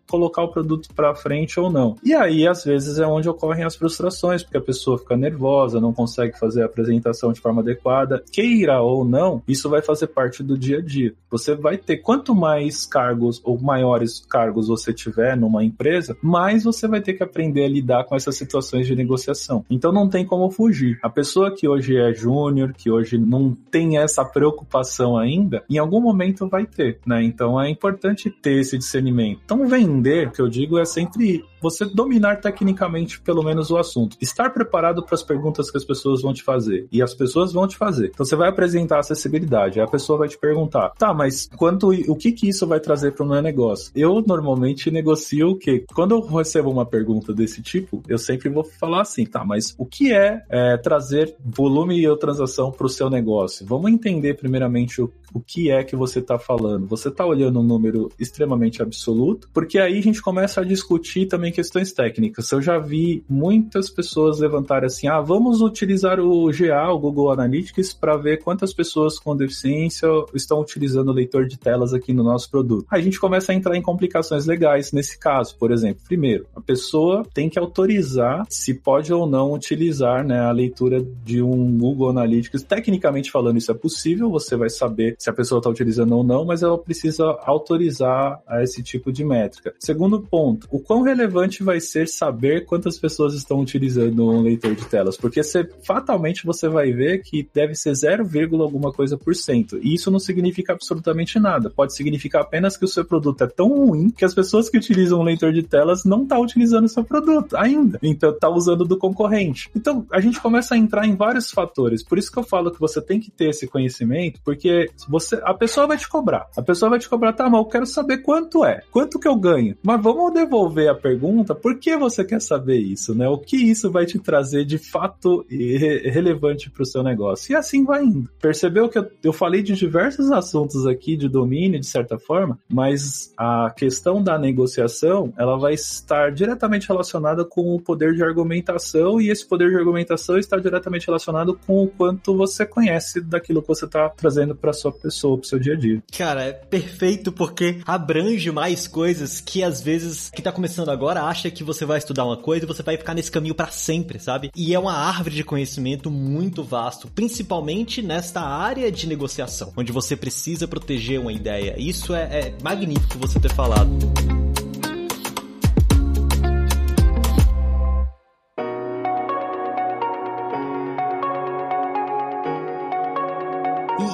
colocar o produto para frente ou não. E aí, às vezes, é onde ocorrem as frustrações, porque a pessoa fica nervosa, não consegue fazer a apresentação de forma adequada. Queira ou não, isso vai fazer parte do dia a dia. Você vai ter quanto mais cargos ou maiores cargos você tiver numa empresa, mais você vai ter que aprender a lidar com essas situações de negociação. Então não tem como fugir. A pessoa que hoje é júnior, que hoje não tem essa preocupação ainda, em algum momento vai ter, né? Então é importante ter esse discernimento. Então vem aprender, que eu digo, é sempre você dominar tecnicamente pelo menos o assunto. Estar preparado para as perguntas que as pessoas vão te fazer. E as pessoas vão te fazer. Então você vai apresentar acessibilidade, aí a pessoa vai te perguntar: tá, mas quanto o que que isso vai trazer para o meu negócio? Eu normalmente negocio o quê? Quando eu recebo uma pergunta desse tipo, eu sempre vou falar assim: tá, mas o que é, é trazer volume e transação para o seu negócio? Vamos entender primeiramente o, o que é que você está falando. Você está olhando um número extremamente absoluto, porque aí a gente começa a discutir também questões técnicas. Eu já vi muitas pessoas levantarem assim: ah, vamos utilizar o GA, o Google Analytics, para ver quantas pessoas com deficiência estão utilizando o leitor de telas aqui no nosso produto. A gente começa a entrar em complicações legais nesse caso. Por exemplo, primeiro, a pessoa tem que autorizar se pode ou não utilizar né, a leitura de um Google Analytics. Tecnicamente falando, isso é possível, você vai saber se a pessoa está utilizando ou não, mas ela precisa autorizar esse tipo de métrica. Segundo ponto, o quão relevante relevante vai ser saber quantas pessoas estão utilizando um leitor de telas, porque você, fatalmente você vai ver que deve ser 0, alguma coisa por cento. E isso não significa absolutamente nada. Pode significar apenas que o seu produto é tão ruim que as pessoas que utilizam um leitor de telas não estão tá utilizando o seu produto ainda. Então tá usando do concorrente. Então a gente começa a entrar em vários fatores. Por isso que eu falo que você tem que ter esse conhecimento, porque você a pessoa vai te cobrar. A pessoa vai te cobrar, tá, mas eu quero saber quanto é. Quanto que eu ganho? Mas vamos devolver a pergunta pergunta por que você quer saber isso, né? O que isso vai te trazer de fato relevante para o seu negócio? E assim vai indo. Percebeu que eu, eu falei de diversos assuntos aqui de domínio, de certa forma, mas a questão da negociação, ela vai estar diretamente relacionada com o poder de argumentação e esse poder de argumentação está diretamente relacionado com o quanto você conhece daquilo que você está trazendo para sua pessoa, para seu dia a dia. Cara, é perfeito porque abrange mais coisas que às vezes que tá começando agora acha que você vai estudar uma coisa e você vai ficar nesse caminho para sempre, sabe? E é uma árvore de conhecimento muito vasto, principalmente nesta área de negociação, onde você precisa proteger uma ideia. Isso é, é magnífico você ter falado.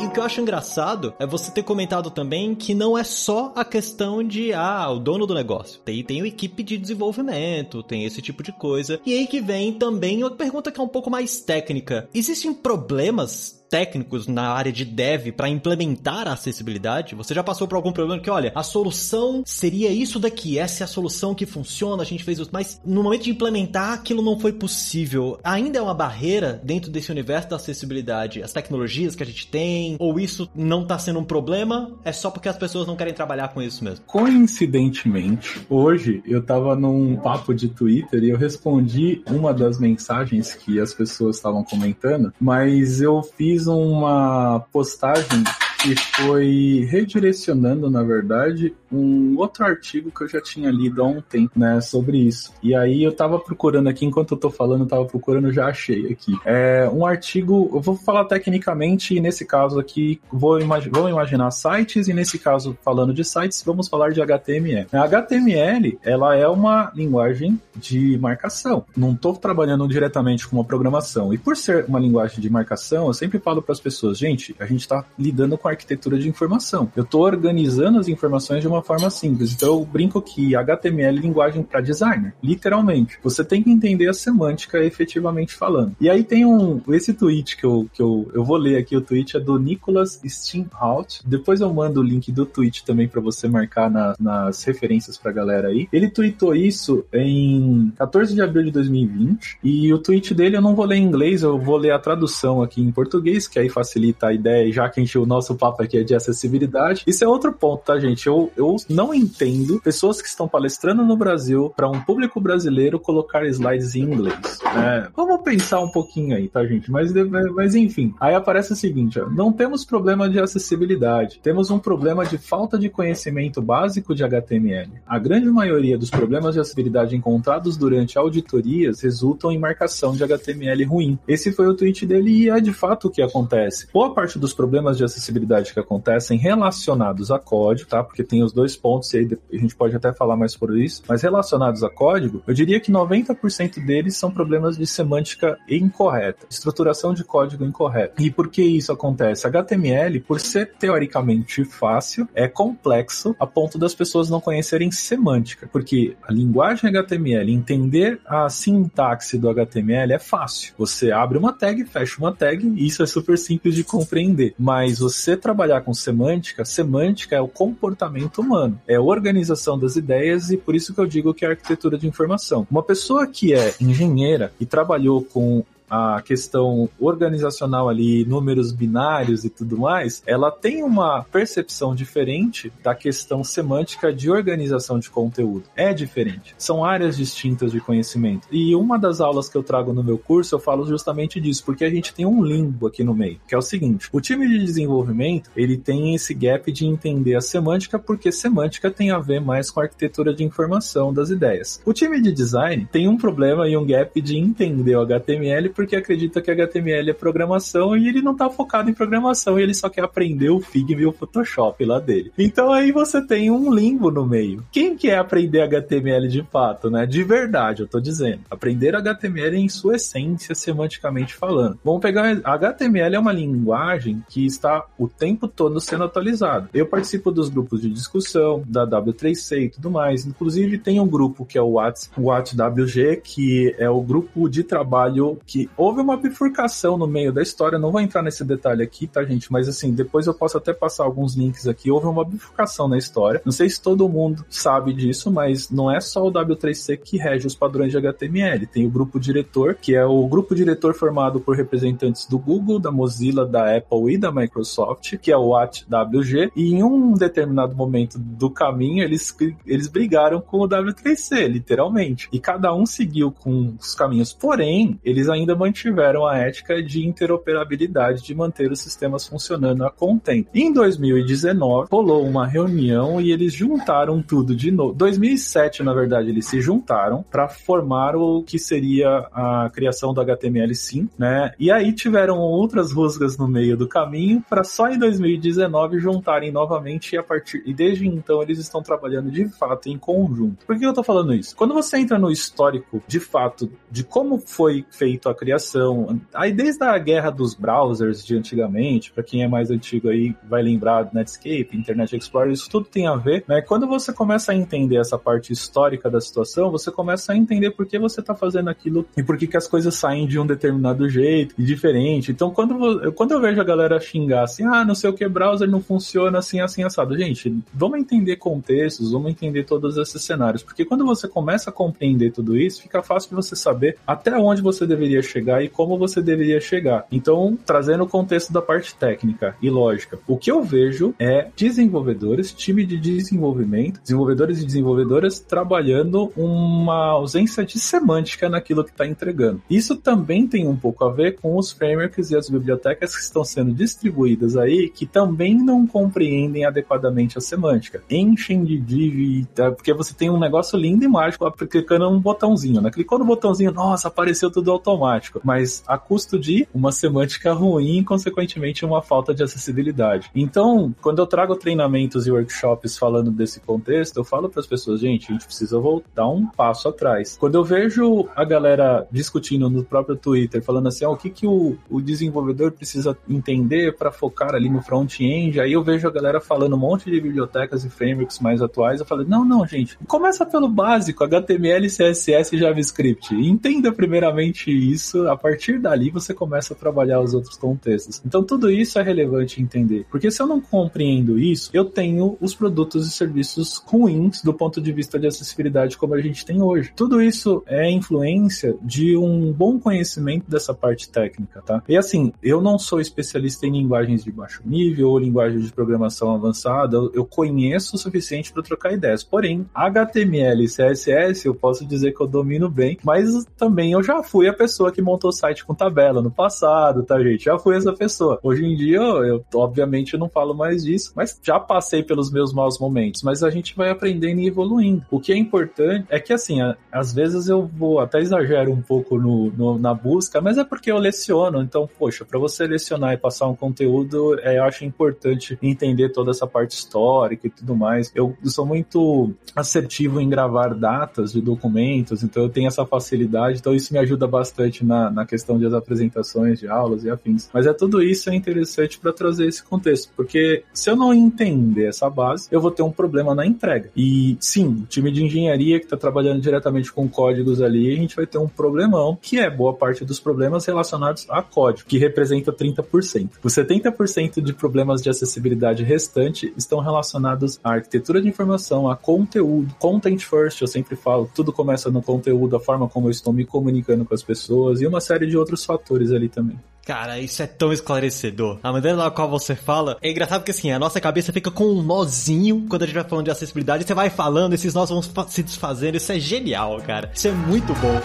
Que eu acho engraçado é você ter comentado também que não é só a questão de, ah, o dono do negócio. Tem, tem uma equipe de desenvolvimento, tem esse tipo de coisa. E aí que vem também outra pergunta que é um pouco mais técnica. Existem problemas técnicos na área de dev para implementar a acessibilidade? Você já passou por algum problema que, olha, a solução seria isso daqui, essa é a solução que funciona, a gente fez isso, mas no momento de implementar aquilo não foi possível. Ainda é uma barreira dentro desse universo da acessibilidade, as tecnologias que a gente tem, ou isso não tá sendo um problema, é só porque as pessoas não querem trabalhar com isso mesmo? Coincidentemente, hoje eu tava num papo de Twitter e eu respondi uma das mensagens que as pessoas estavam comentando, mas eu fiz fiz uma postagem que foi redirecionando, na verdade, um outro artigo que eu já tinha lido há um tempo, né, sobre isso. E aí eu tava procurando aqui, enquanto eu tô falando, eu tava procurando, já achei aqui. É um artigo, eu vou falar tecnicamente, e nesse caso aqui, vou, imag imaginar sites, e nesse caso, falando de sites, vamos falar de HTML. A HTML, ela é uma linguagem de marcação. Não tô trabalhando diretamente com uma programação. E por ser uma linguagem de marcação, eu sempre falo para as pessoas, gente, a gente tá lidando com com arquitetura de informação. Eu estou organizando as informações de uma forma simples. Então eu brinco que HTML é linguagem para designer, literalmente. Você tem que entender a semântica efetivamente falando. E aí tem um esse tweet que eu, que eu, eu vou ler aqui, o tweet é do Nicholas Steinhout. Depois eu mando o link do tweet também para você marcar na, nas referências pra galera aí. Ele tweetou isso em 14 de abril de 2020 e o tweet dele eu não vou ler em inglês, eu vou ler a tradução aqui em português, que aí facilita a ideia, já que a gente, o nosso papo aqui é de acessibilidade. Isso é outro ponto, tá, gente? Eu, eu não entendo pessoas que estão palestrando no Brasil para um público brasileiro colocar slides em inglês. É, vamos pensar um pouquinho aí, tá, gente? Mas, mas enfim, aí aparece o seguinte: ó, não temos problema de acessibilidade, temos um problema de falta de conhecimento básico de HTML. A grande maioria dos problemas de acessibilidade encontrados durante auditorias resultam em marcação de HTML ruim. Esse foi o tweet dele e é de fato o que acontece. Boa parte dos problemas de acessibilidade que acontecem relacionados a código, tá? Porque tem os dois pontos e aí a gente pode até falar mais por isso, mas relacionados a código, eu diria que 90% deles são problemas de semântica incorreta, estruturação de código incorreta. E por que isso acontece? HTML, por ser teoricamente fácil, é complexo a ponto das pessoas não conhecerem semântica, porque a linguagem HTML, entender a sintaxe do HTML é fácil. Você abre uma tag, fecha uma tag, isso é super simples de compreender. Mas você trabalhar com semântica, semântica é o comportamento humano, é a organização das ideias e por isso que eu digo que é arquitetura de informação. Uma pessoa que é engenheira e trabalhou com a questão organizacional ali, números binários e tudo mais, ela tem uma percepção diferente da questão semântica de organização de conteúdo. É diferente. São áreas distintas de conhecimento. E uma das aulas que eu trago no meu curso, eu falo justamente disso, porque a gente tem um limbo aqui no meio, que é o seguinte: o time de desenvolvimento, ele tem esse gap de entender a semântica, porque semântica tem a ver mais com a arquitetura de informação das ideias. O time de design tem um problema e um gap de entender o HTML porque acredita que HTML é programação e ele não tá focado em programação e ele só quer aprender o Figma e o Photoshop lá dele. Então aí você tem um limbo no meio. Quem quer aprender HTML de fato, né? De verdade, eu tô dizendo. Aprender HTML em sua essência, semanticamente falando. Vamos pegar. HTML é uma linguagem que está o tempo todo sendo atualizada. Eu participo dos grupos de discussão, da W3C e tudo mais. Inclusive, tem um grupo que é o WhatWG, que é o grupo de trabalho que houve uma bifurcação no meio da história. Não vou entrar nesse detalhe aqui, tá, gente? Mas assim, depois eu posso até passar alguns links aqui. Houve uma bifurcação na história. Não sei se todo mundo sabe disso, mas não é só o W3C que rege os padrões de HTML. Tem o grupo diretor, que é o grupo diretor formado por representantes do Google, da Mozilla, da Apple e da Microsoft, que é o WG. E em um determinado momento do caminho, eles, eles brigaram com o W3C, literalmente. E cada um seguiu com os caminhos. Porém, eles ainda mantiveram a ética de interoperabilidade de manter os sistemas funcionando a contento. Em 2019, rolou uma reunião e eles juntaram tudo de novo. 2007, na verdade, eles se juntaram para formar o que seria a criação do HTML5, né? E aí tiveram outras rusgas no meio do caminho para só em 2019 juntarem novamente e a partir e desde então eles estão trabalhando de fato em conjunto. Por que eu tô falando isso? Quando você entra no histórico de fato de como foi feito a criação criação. Aí desde a guerra dos browsers de antigamente, para quem é mais antigo aí vai lembrar do Netscape, Internet Explorer, isso tudo tem a ver, né? Quando você começa a entender essa parte histórica da situação, você começa a entender por que você tá fazendo aquilo e por que, que as coisas saem de um determinado jeito e diferente. Então, quando, quando eu vejo a galera xingar assim, ah, não sei o que, browser não funciona assim, assim, assado. Gente, vamos entender contextos, vamos entender todos esses cenários, porque quando você começa a compreender tudo isso, fica fácil você saber até onde você deveria chegar chegar e como você deveria chegar. Então, trazendo o contexto da parte técnica e lógica, o que eu vejo é desenvolvedores, time de desenvolvimento, desenvolvedores e desenvolvedoras trabalhando uma ausência de semântica naquilo que está entregando. Isso também tem um pouco a ver com os frameworks e as bibliotecas que estão sendo distribuídas aí, que também não compreendem adequadamente a semântica. Enchem de div, tá? porque você tem um negócio lindo e mágico clicando um botãozinho, né? Clicou no botãozinho, nossa, apareceu tudo automático. Mas a custo de uma semântica ruim e, consequentemente, uma falta de acessibilidade. Então, quando eu trago treinamentos e workshops falando desse contexto, eu falo para as pessoas, gente, a gente precisa voltar um passo atrás. Quando eu vejo a galera discutindo no próprio Twitter, falando assim, ah, o que, que o, o desenvolvedor precisa entender para focar ali no front-end, aí eu vejo a galera falando um monte de bibliotecas e frameworks mais atuais, eu falo, não, não, gente, começa pelo básico, HTML, CSS e JavaScript. Entenda primeiramente isso, a partir dali você começa a trabalhar os outros contextos. Então tudo isso é relevante entender, porque se eu não compreendo isso, eu tenho os produtos e serviços ruins do ponto de vista de acessibilidade como a gente tem hoje. Tudo isso é influência de um bom conhecimento dessa parte técnica, tá? E assim, eu não sou especialista em linguagens de baixo nível ou linguagens de programação avançada, eu conheço o suficiente para trocar ideias. Porém, HTML e CSS eu posso dizer que eu domino bem, mas também eu já fui a pessoa que montou site com tabela no passado, tá, gente? Já fui essa pessoa. Hoje em dia, eu, eu obviamente não falo mais disso, mas já passei pelos meus maus momentos. Mas a gente vai aprendendo e evoluindo. O que é importante é que, assim, a, às vezes eu vou até exagero um pouco no, no, na busca, mas é porque eu leciono. Então, poxa, para você lecionar e passar um conteúdo, é, eu acho importante entender toda essa parte histórica e tudo mais. Eu sou muito assertivo em gravar datas de documentos, então eu tenho essa facilidade, então isso me ajuda bastante na, na questão das apresentações de aulas e afins. Mas é tudo isso é interessante para trazer esse contexto, porque se eu não entender essa base, eu vou ter um problema na entrega. E sim, o time de engenharia que está trabalhando diretamente com códigos ali, a gente vai ter um problemão, que é boa parte dos problemas relacionados a código, que representa 30%. Os 70% de problemas de acessibilidade restante estão relacionados à arquitetura de informação, a conteúdo, content first, eu sempre falo, tudo começa no conteúdo, a forma como eu estou me comunicando com as pessoas e uma série de outros fatores ali também. Cara, isso é tão esclarecedor. A maneira na qual você fala é engraçado porque assim, a nossa cabeça fica com um nozinho quando a gente vai falando de acessibilidade. Você vai falando, esses nós vão se desfazendo. Isso é genial, cara. Isso é muito bom.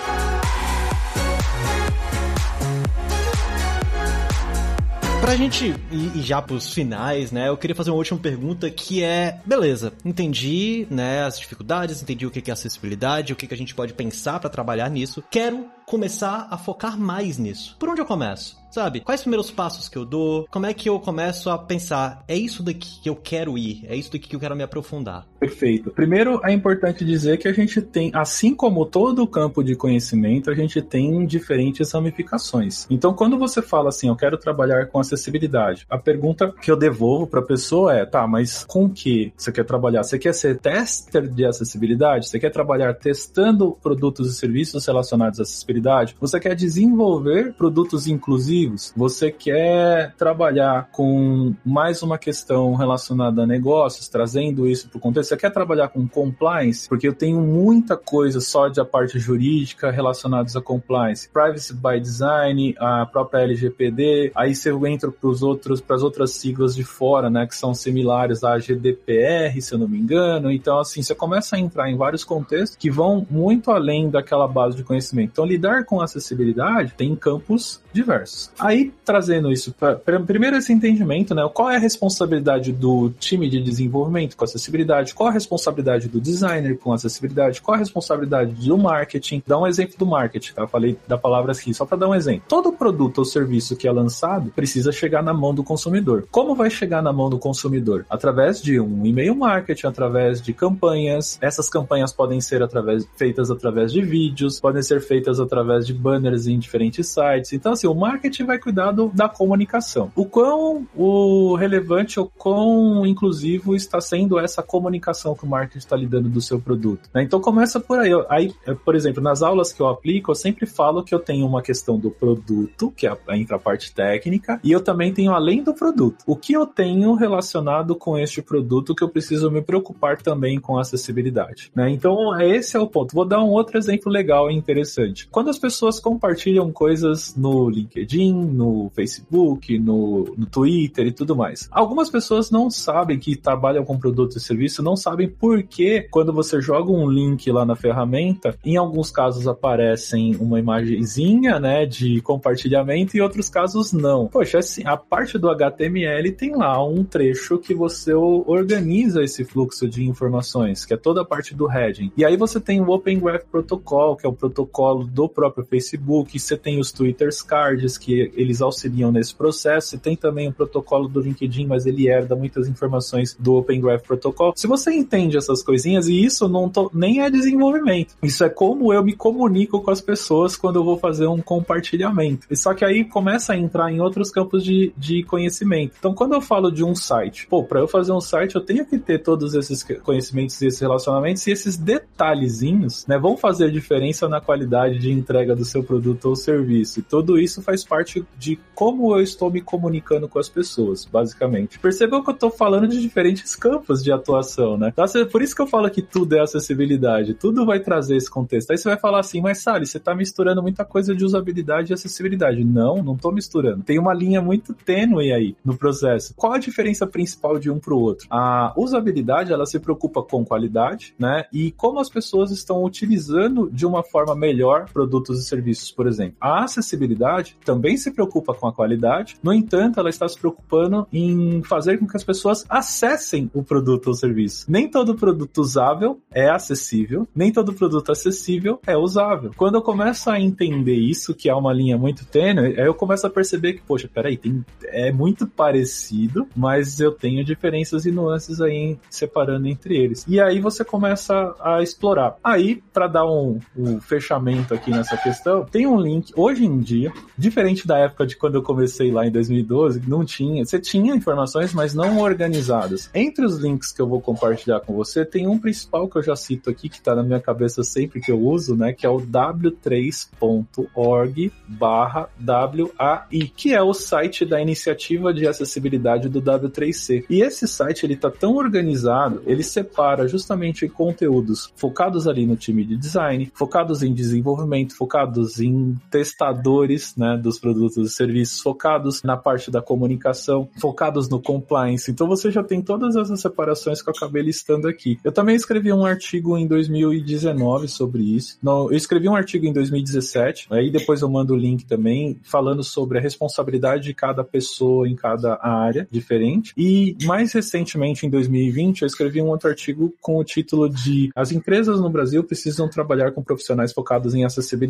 Pra gente ir, já pros finais, né, eu queria fazer uma última pergunta que é, beleza, entendi, né, as dificuldades, entendi o que é acessibilidade, o que a gente pode pensar para trabalhar nisso. Quero começar a focar mais nisso. Por onde eu começo? Sabe? Quais os primeiros passos que eu dou? Como é que eu começo a pensar? É isso daqui que eu quero ir? É isso daqui que eu quero me aprofundar? Perfeito. Primeiro, é importante dizer que a gente tem, assim como todo o campo de conhecimento, a gente tem diferentes ramificações. Então, quando você fala assim, eu quero trabalhar com acessibilidade, a pergunta que eu devolvo para a pessoa é, tá, mas com que você quer trabalhar? Você quer ser tester de acessibilidade? Você quer trabalhar testando produtos e serviços relacionados à acessibilidade? Você quer desenvolver produtos inclusivos? você quer trabalhar com mais uma questão relacionada a negócios, trazendo isso para o contexto, você quer trabalhar com compliance, porque eu tenho muita coisa só de a parte jurídica relacionados a compliance, privacy by design, a própria LGPD, aí você entra para os outros, para as outras siglas de fora, né, que são similares à GDPR, se eu não me engano. Então, assim, você começa a entrar em vários contextos que vão muito além daquela base de conhecimento. Então, lidar com acessibilidade tem campos diversos. Aí, trazendo isso para primeiro esse entendimento, né? Qual é a responsabilidade do time de desenvolvimento com acessibilidade? Qual a responsabilidade do designer com acessibilidade? Qual a responsabilidade do marketing? Dá um exemplo do marketing, tá? Eu falei da palavra aqui, só para dar um exemplo. Todo produto ou serviço que é lançado precisa chegar na mão do consumidor. Como vai chegar na mão do consumidor? Através de um e-mail marketing, através de campanhas. Essas campanhas podem ser através, feitas através de vídeos, podem ser feitas através de banners em diferentes sites. Então, assim, o marketing vai cuidar do, da comunicação. O quão o relevante ou quão inclusivo está sendo essa comunicação que o marketing está lidando do seu produto. Né? Então começa por aí. aí. Por exemplo, nas aulas que eu aplico, eu sempre falo que eu tenho uma questão do produto, que é entra a parte técnica, e eu também tenho além do produto. O que eu tenho relacionado com este produto que eu preciso me preocupar também com acessibilidade. Né? Então, esse é o ponto. Vou dar um outro exemplo legal e interessante. Quando as pessoas compartilham coisas no LinkedIn, no Facebook, no, no Twitter e tudo mais. Algumas pessoas não sabem que trabalham com produto e serviço, não sabem por que quando você joga um link lá na ferramenta, em alguns casos aparecem uma imagenzinha, né, de compartilhamento e outros casos não. Poxa, assim, a parte do HTML tem lá um trecho que você organiza esse fluxo de informações, que é toda a parte do heading. E aí você tem o Open Graph Protocol, que é o protocolo do próprio Facebook, você tem os Twitter Cards que eles auxiliam nesse processo, você tem também o protocolo do LinkedIn, mas ele herda muitas informações do Open Graph Protocol. Se você entende essas coisinhas, e isso não tô, nem é desenvolvimento, isso é como eu me comunico com as pessoas quando eu vou fazer um compartilhamento. E só que aí começa a entrar em outros campos de, de conhecimento. Então, quando eu falo de um site, pô, para eu fazer um site, eu tenho que ter todos esses conhecimentos esses relacionamentos e esses detalhezinhos, né, vão fazer diferença na qualidade de entrega do seu produto ou serviço. E tudo isso faz parte de como eu estou me comunicando com as pessoas, basicamente. Percebam que eu estou falando de diferentes campos de atuação, né? Então, por isso que eu falo que tudo é acessibilidade, tudo vai trazer esse contexto. Aí você vai falar assim, mas Sally, você está misturando muita coisa de usabilidade e acessibilidade. Não, não estou misturando. Tem uma linha muito tênue aí no processo. Qual a diferença principal de um para o outro? A usabilidade, ela se preocupa com qualidade, né? E como as pessoas estão utilizando de uma forma melhor produtos e serviços, por exemplo. A acessibilidade também se preocupa com a qualidade, no entanto, ela está se preocupando em fazer com que as pessoas acessem o produto ou serviço. Nem todo produto usável é acessível, nem todo produto acessível é usável. Quando eu começo a entender isso, que é uma linha muito tênue, eu começo a perceber que, poxa, peraí, tem, é muito parecido, mas eu tenho diferenças e nuances aí separando entre eles. E aí você começa a explorar. Aí, para dar um, um fechamento aqui nessa questão, tem um link, hoje em dia, diferente da época de quando eu comecei lá em 2012, não tinha, você tinha informações, mas não organizadas. Entre os links que eu vou compartilhar com você, tem um principal que eu já cito aqui, que está na minha cabeça sempre que eu uso, né, que é o w3.org barra WAI, que é o site da iniciativa de acessibilidade do W3C. E esse site, ele tá tão organizado, ele separa justamente conteúdos focados ali no time de design, focados em desenvolvimento, focados em testadores, né, dos produtos e serviços, focados na parte da comunicação, focados no compliance. Então você já tem todas essas separações que eu acabei listando aqui. Eu também escrevi um artigo em 2019 sobre isso. Não, eu escrevi um artigo em 2017, aí depois eu mando o link também, falando sobre a responsabilidade de cada pessoa em cada área diferente. E mais recentemente, em 2020, eu escrevi um outro artigo com o título de As empresas no Brasil precisam trabalhar com profissionais focados em acessibilidade.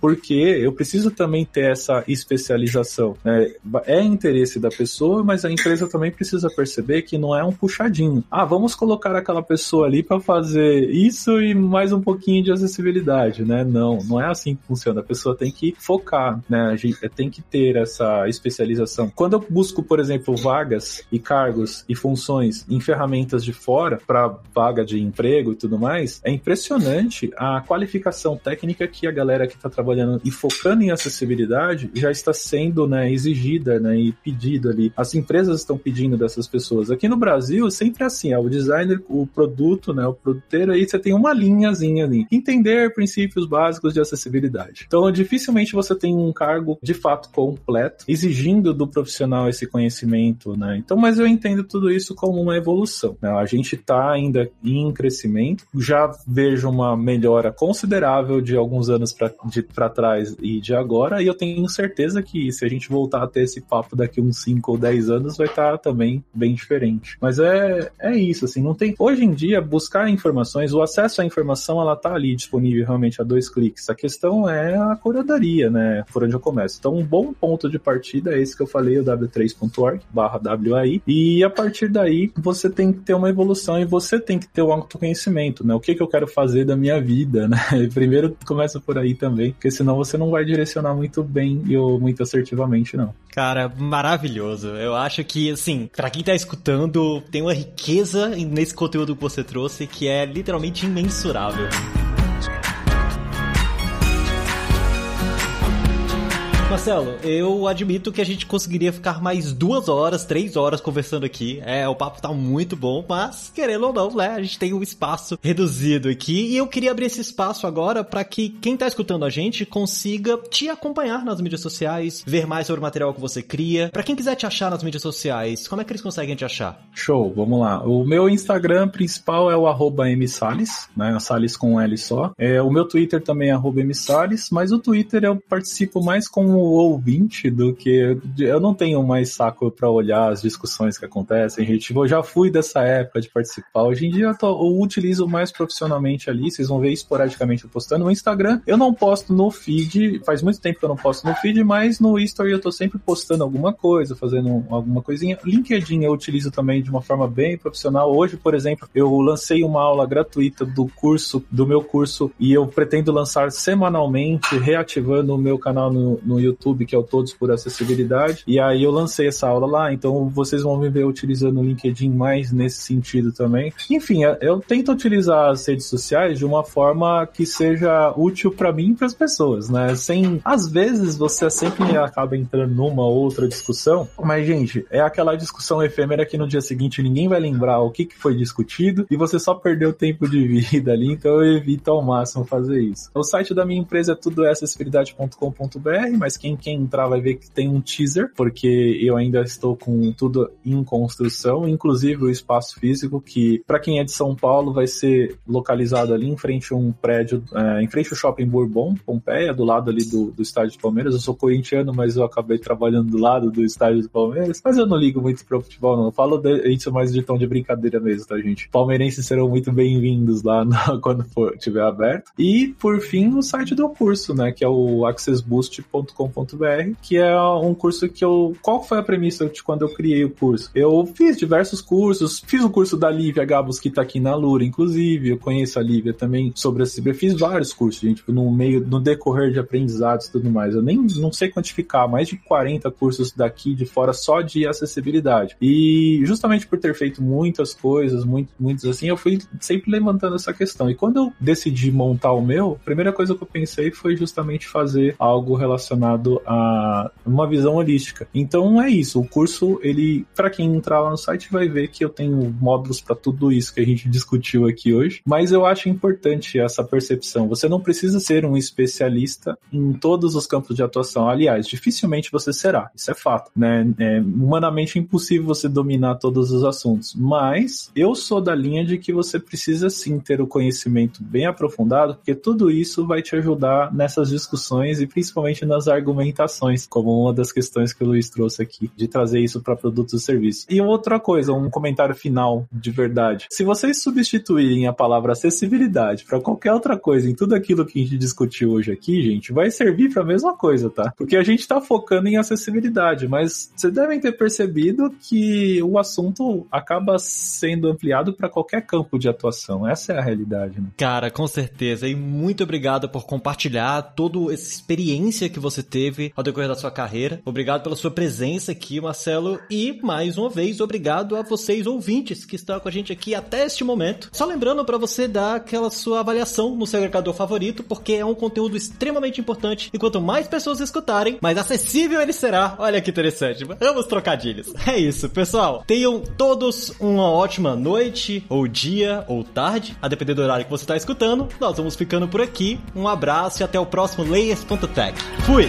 Porque eu preciso também ter essa especialização. Né? É interesse da pessoa, mas a empresa também precisa perceber que não é um puxadinho. Ah, vamos colocar aquela pessoa ali para fazer isso e mais um pouquinho de acessibilidade, né? Não, não é assim que funciona. A pessoa tem que focar, né? A gente tem que ter essa especialização. Quando eu busco, por exemplo, vagas e cargos e funções em ferramentas de fora para vaga de emprego e tudo mais, é impressionante a qualificação técnica que a galera que está trabalhando e focando em acessibilidade já está sendo né, exigida né, e pedida ali. As empresas estão pedindo dessas pessoas. Aqui no Brasil, sempre é assim, é o designer, o produto, né, o produteiro, aí você tem uma linhazinha ali. Entender princípios básicos de acessibilidade. Então, dificilmente você tem um cargo de fato completo, exigindo do profissional esse conhecimento, né? Então, mas eu entendo tudo isso como uma evolução. Né? A gente está ainda em crescimento, já vejo uma melhora considerável de alguns anos para trás e de agora, e eu tenho certeza que se a gente voltar a ter esse papo daqui uns 5 ou 10 anos, vai estar tá também bem diferente. Mas é, é isso, assim, não tem. Hoje em dia, buscar informações, o acesso à informação, ela tá ali disponível realmente a dois cliques. A questão é a curadoria, né? Por onde eu começo. Então, um bom ponto de partida é esse que eu falei, o w3.org barra WAI. E a partir daí, você tem que ter uma evolução e você tem que ter o autoconhecimento, né? O que, que eu quero fazer da minha vida, né? [LAUGHS] Primeiro começa por aí também, porque senão você não vai direcionar muito bem ou muito assertivamente, não. Cara, maravilhoso. Eu acho que, assim, para quem tá escutando, tem uma riqueza nesse conteúdo que você trouxe que é literalmente imensurável. Marcelo, eu admito que a gente conseguiria ficar mais duas horas, três horas conversando aqui. É, o papo tá muito bom, mas querendo ou não, né? A gente tem um espaço reduzido aqui e eu queria abrir esse espaço agora para que quem tá escutando a gente consiga te acompanhar nas mídias sociais, ver mais sobre o material que você cria. Para quem quiser te achar nas mídias sociais, como é que eles conseguem te achar? Show, vamos lá. O meu Instagram principal é o arroba msalles, né? Salles com L só. É, o meu Twitter também é arroba msalles, mas o Twitter eu participo mais com ouvinte do que eu não tenho mais saco para olhar as discussões que acontecem, gente. Eu já fui dessa época de participar. Hoje em dia eu, tô, eu utilizo mais profissionalmente ali. Vocês vão ver esporadicamente eu postando no Instagram. Eu não posto no feed, faz muito tempo que eu não posto no feed, mas no History eu tô sempre postando alguma coisa, fazendo alguma coisinha. LinkedIn eu utilizo também de uma forma bem profissional. Hoje, por exemplo, eu lancei uma aula gratuita do curso, do meu curso, e eu pretendo lançar semanalmente, reativando o meu canal no, no YouTube, que é o Todos por Acessibilidade. E aí eu lancei essa aula lá, então vocês vão me ver utilizando o LinkedIn mais nesse sentido também. Enfim, é, eu tento utilizar as redes sociais de uma forma que seja útil para mim e para as pessoas, né? Sem, às vezes você sempre acaba entrando numa outra discussão, mas gente, é aquela discussão efêmera que no dia seguinte ninguém vai lembrar o que, que foi discutido e você só perdeu tempo de vida ali, então eu evito ao máximo fazer isso. O site da minha empresa é tudo acessibilidade.com.br, mas quem, quem entrar vai ver que tem um teaser, porque eu ainda estou com tudo em construção, inclusive o espaço físico, que para quem é de São Paulo vai ser localizado ali em frente a um prédio, é, em frente ao Shopping Bourbon, Pompeia, do lado ali do, do estádio de Palmeiras. Eu sou corintiano, mas eu acabei trabalhando do lado do estádio do Palmeiras. Mas eu não ligo muito pro futebol, não. Eu falo de, isso mais de tom de brincadeira mesmo, tá, gente? Palmeirenses serão muito bem-vindos lá no, [LAUGHS] quando for tiver aberto. E, por fim, o site do curso, né? Que é o que é um curso que eu. Qual foi a premissa de quando eu criei o curso? Eu fiz diversos cursos, fiz o curso da Lívia Gabos, que tá aqui na Lura, inclusive. Eu conheço a Lívia também sobre a Eu fiz vários cursos, gente, tipo, no meio, no decorrer de aprendizados e tudo mais. Eu nem não sei quantificar, mais de 40 cursos daqui de fora só de acessibilidade. E justamente por ter feito muitas coisas, muito, muitos assim, eu fui sempre levantando essa questão. E quando eu decidi montar o meu, a primeira coisa que eu pensei foi justamente fazer algo relacionado a uma visão holística. Então é isso, o curso, ele, para quem entrar lá no site, vai ver que eu tenho módulos para tudo isso que a gente discutiu aqui hoje, mas eu acho importante essa percepção. Você não precisa ser um especialista em todos os campos de atuação. Aliás, dificilmente você será, isso é fato, né? É humanamente impossível você dominar todos os assuntos, mas eu sou da linha de que você precisa sim ter o conhecimento bem aprofundado, porque tudo isso vai te ajudar nessas discussões e principalmente nas argumentações, como uma das questões que o Luiz trouxe aqui, de trazer isso para produtos e serviços. E outra coisa, um comentário final de verdade. Se vocês substituírem a palavra acessibilidade para qualquer outra coisa em tudo aquilo que a gente discutiu hoje aqui, gente, vai servir para a mesma coisa, tá? Porque a gente está focando em acessibilidade, mas vocês devem ter percebido que o assunto acaba sendo ampliado para qualquer campo de atuação. Essa é a realidade, né? Cara, com certeza. E muito obrigado por compartilhar toda essa experiência que você teve ao decorrer da sua carreira. Obrigado pela sua presença aqui, Marcelo. E mais uma vez, obrigado a vocês ouvintes que estão com a gente aqui até este momento. Só lembrando para você dar aquela sua avaliação no seu agregador favorito, porque é um conteúdo extremamente importante. E quanto mais pessoas escutarem, mais acessível ele será. Olha que interessante. Vamos trocadilhos. É isso, pessoal. Tenham todos uma ótima noite, ou dia, ou tarde, a depender do horário que você está escutando. Nós vamos ficando por aqui. Um abraço e até o próximo Layers.tech. Fui!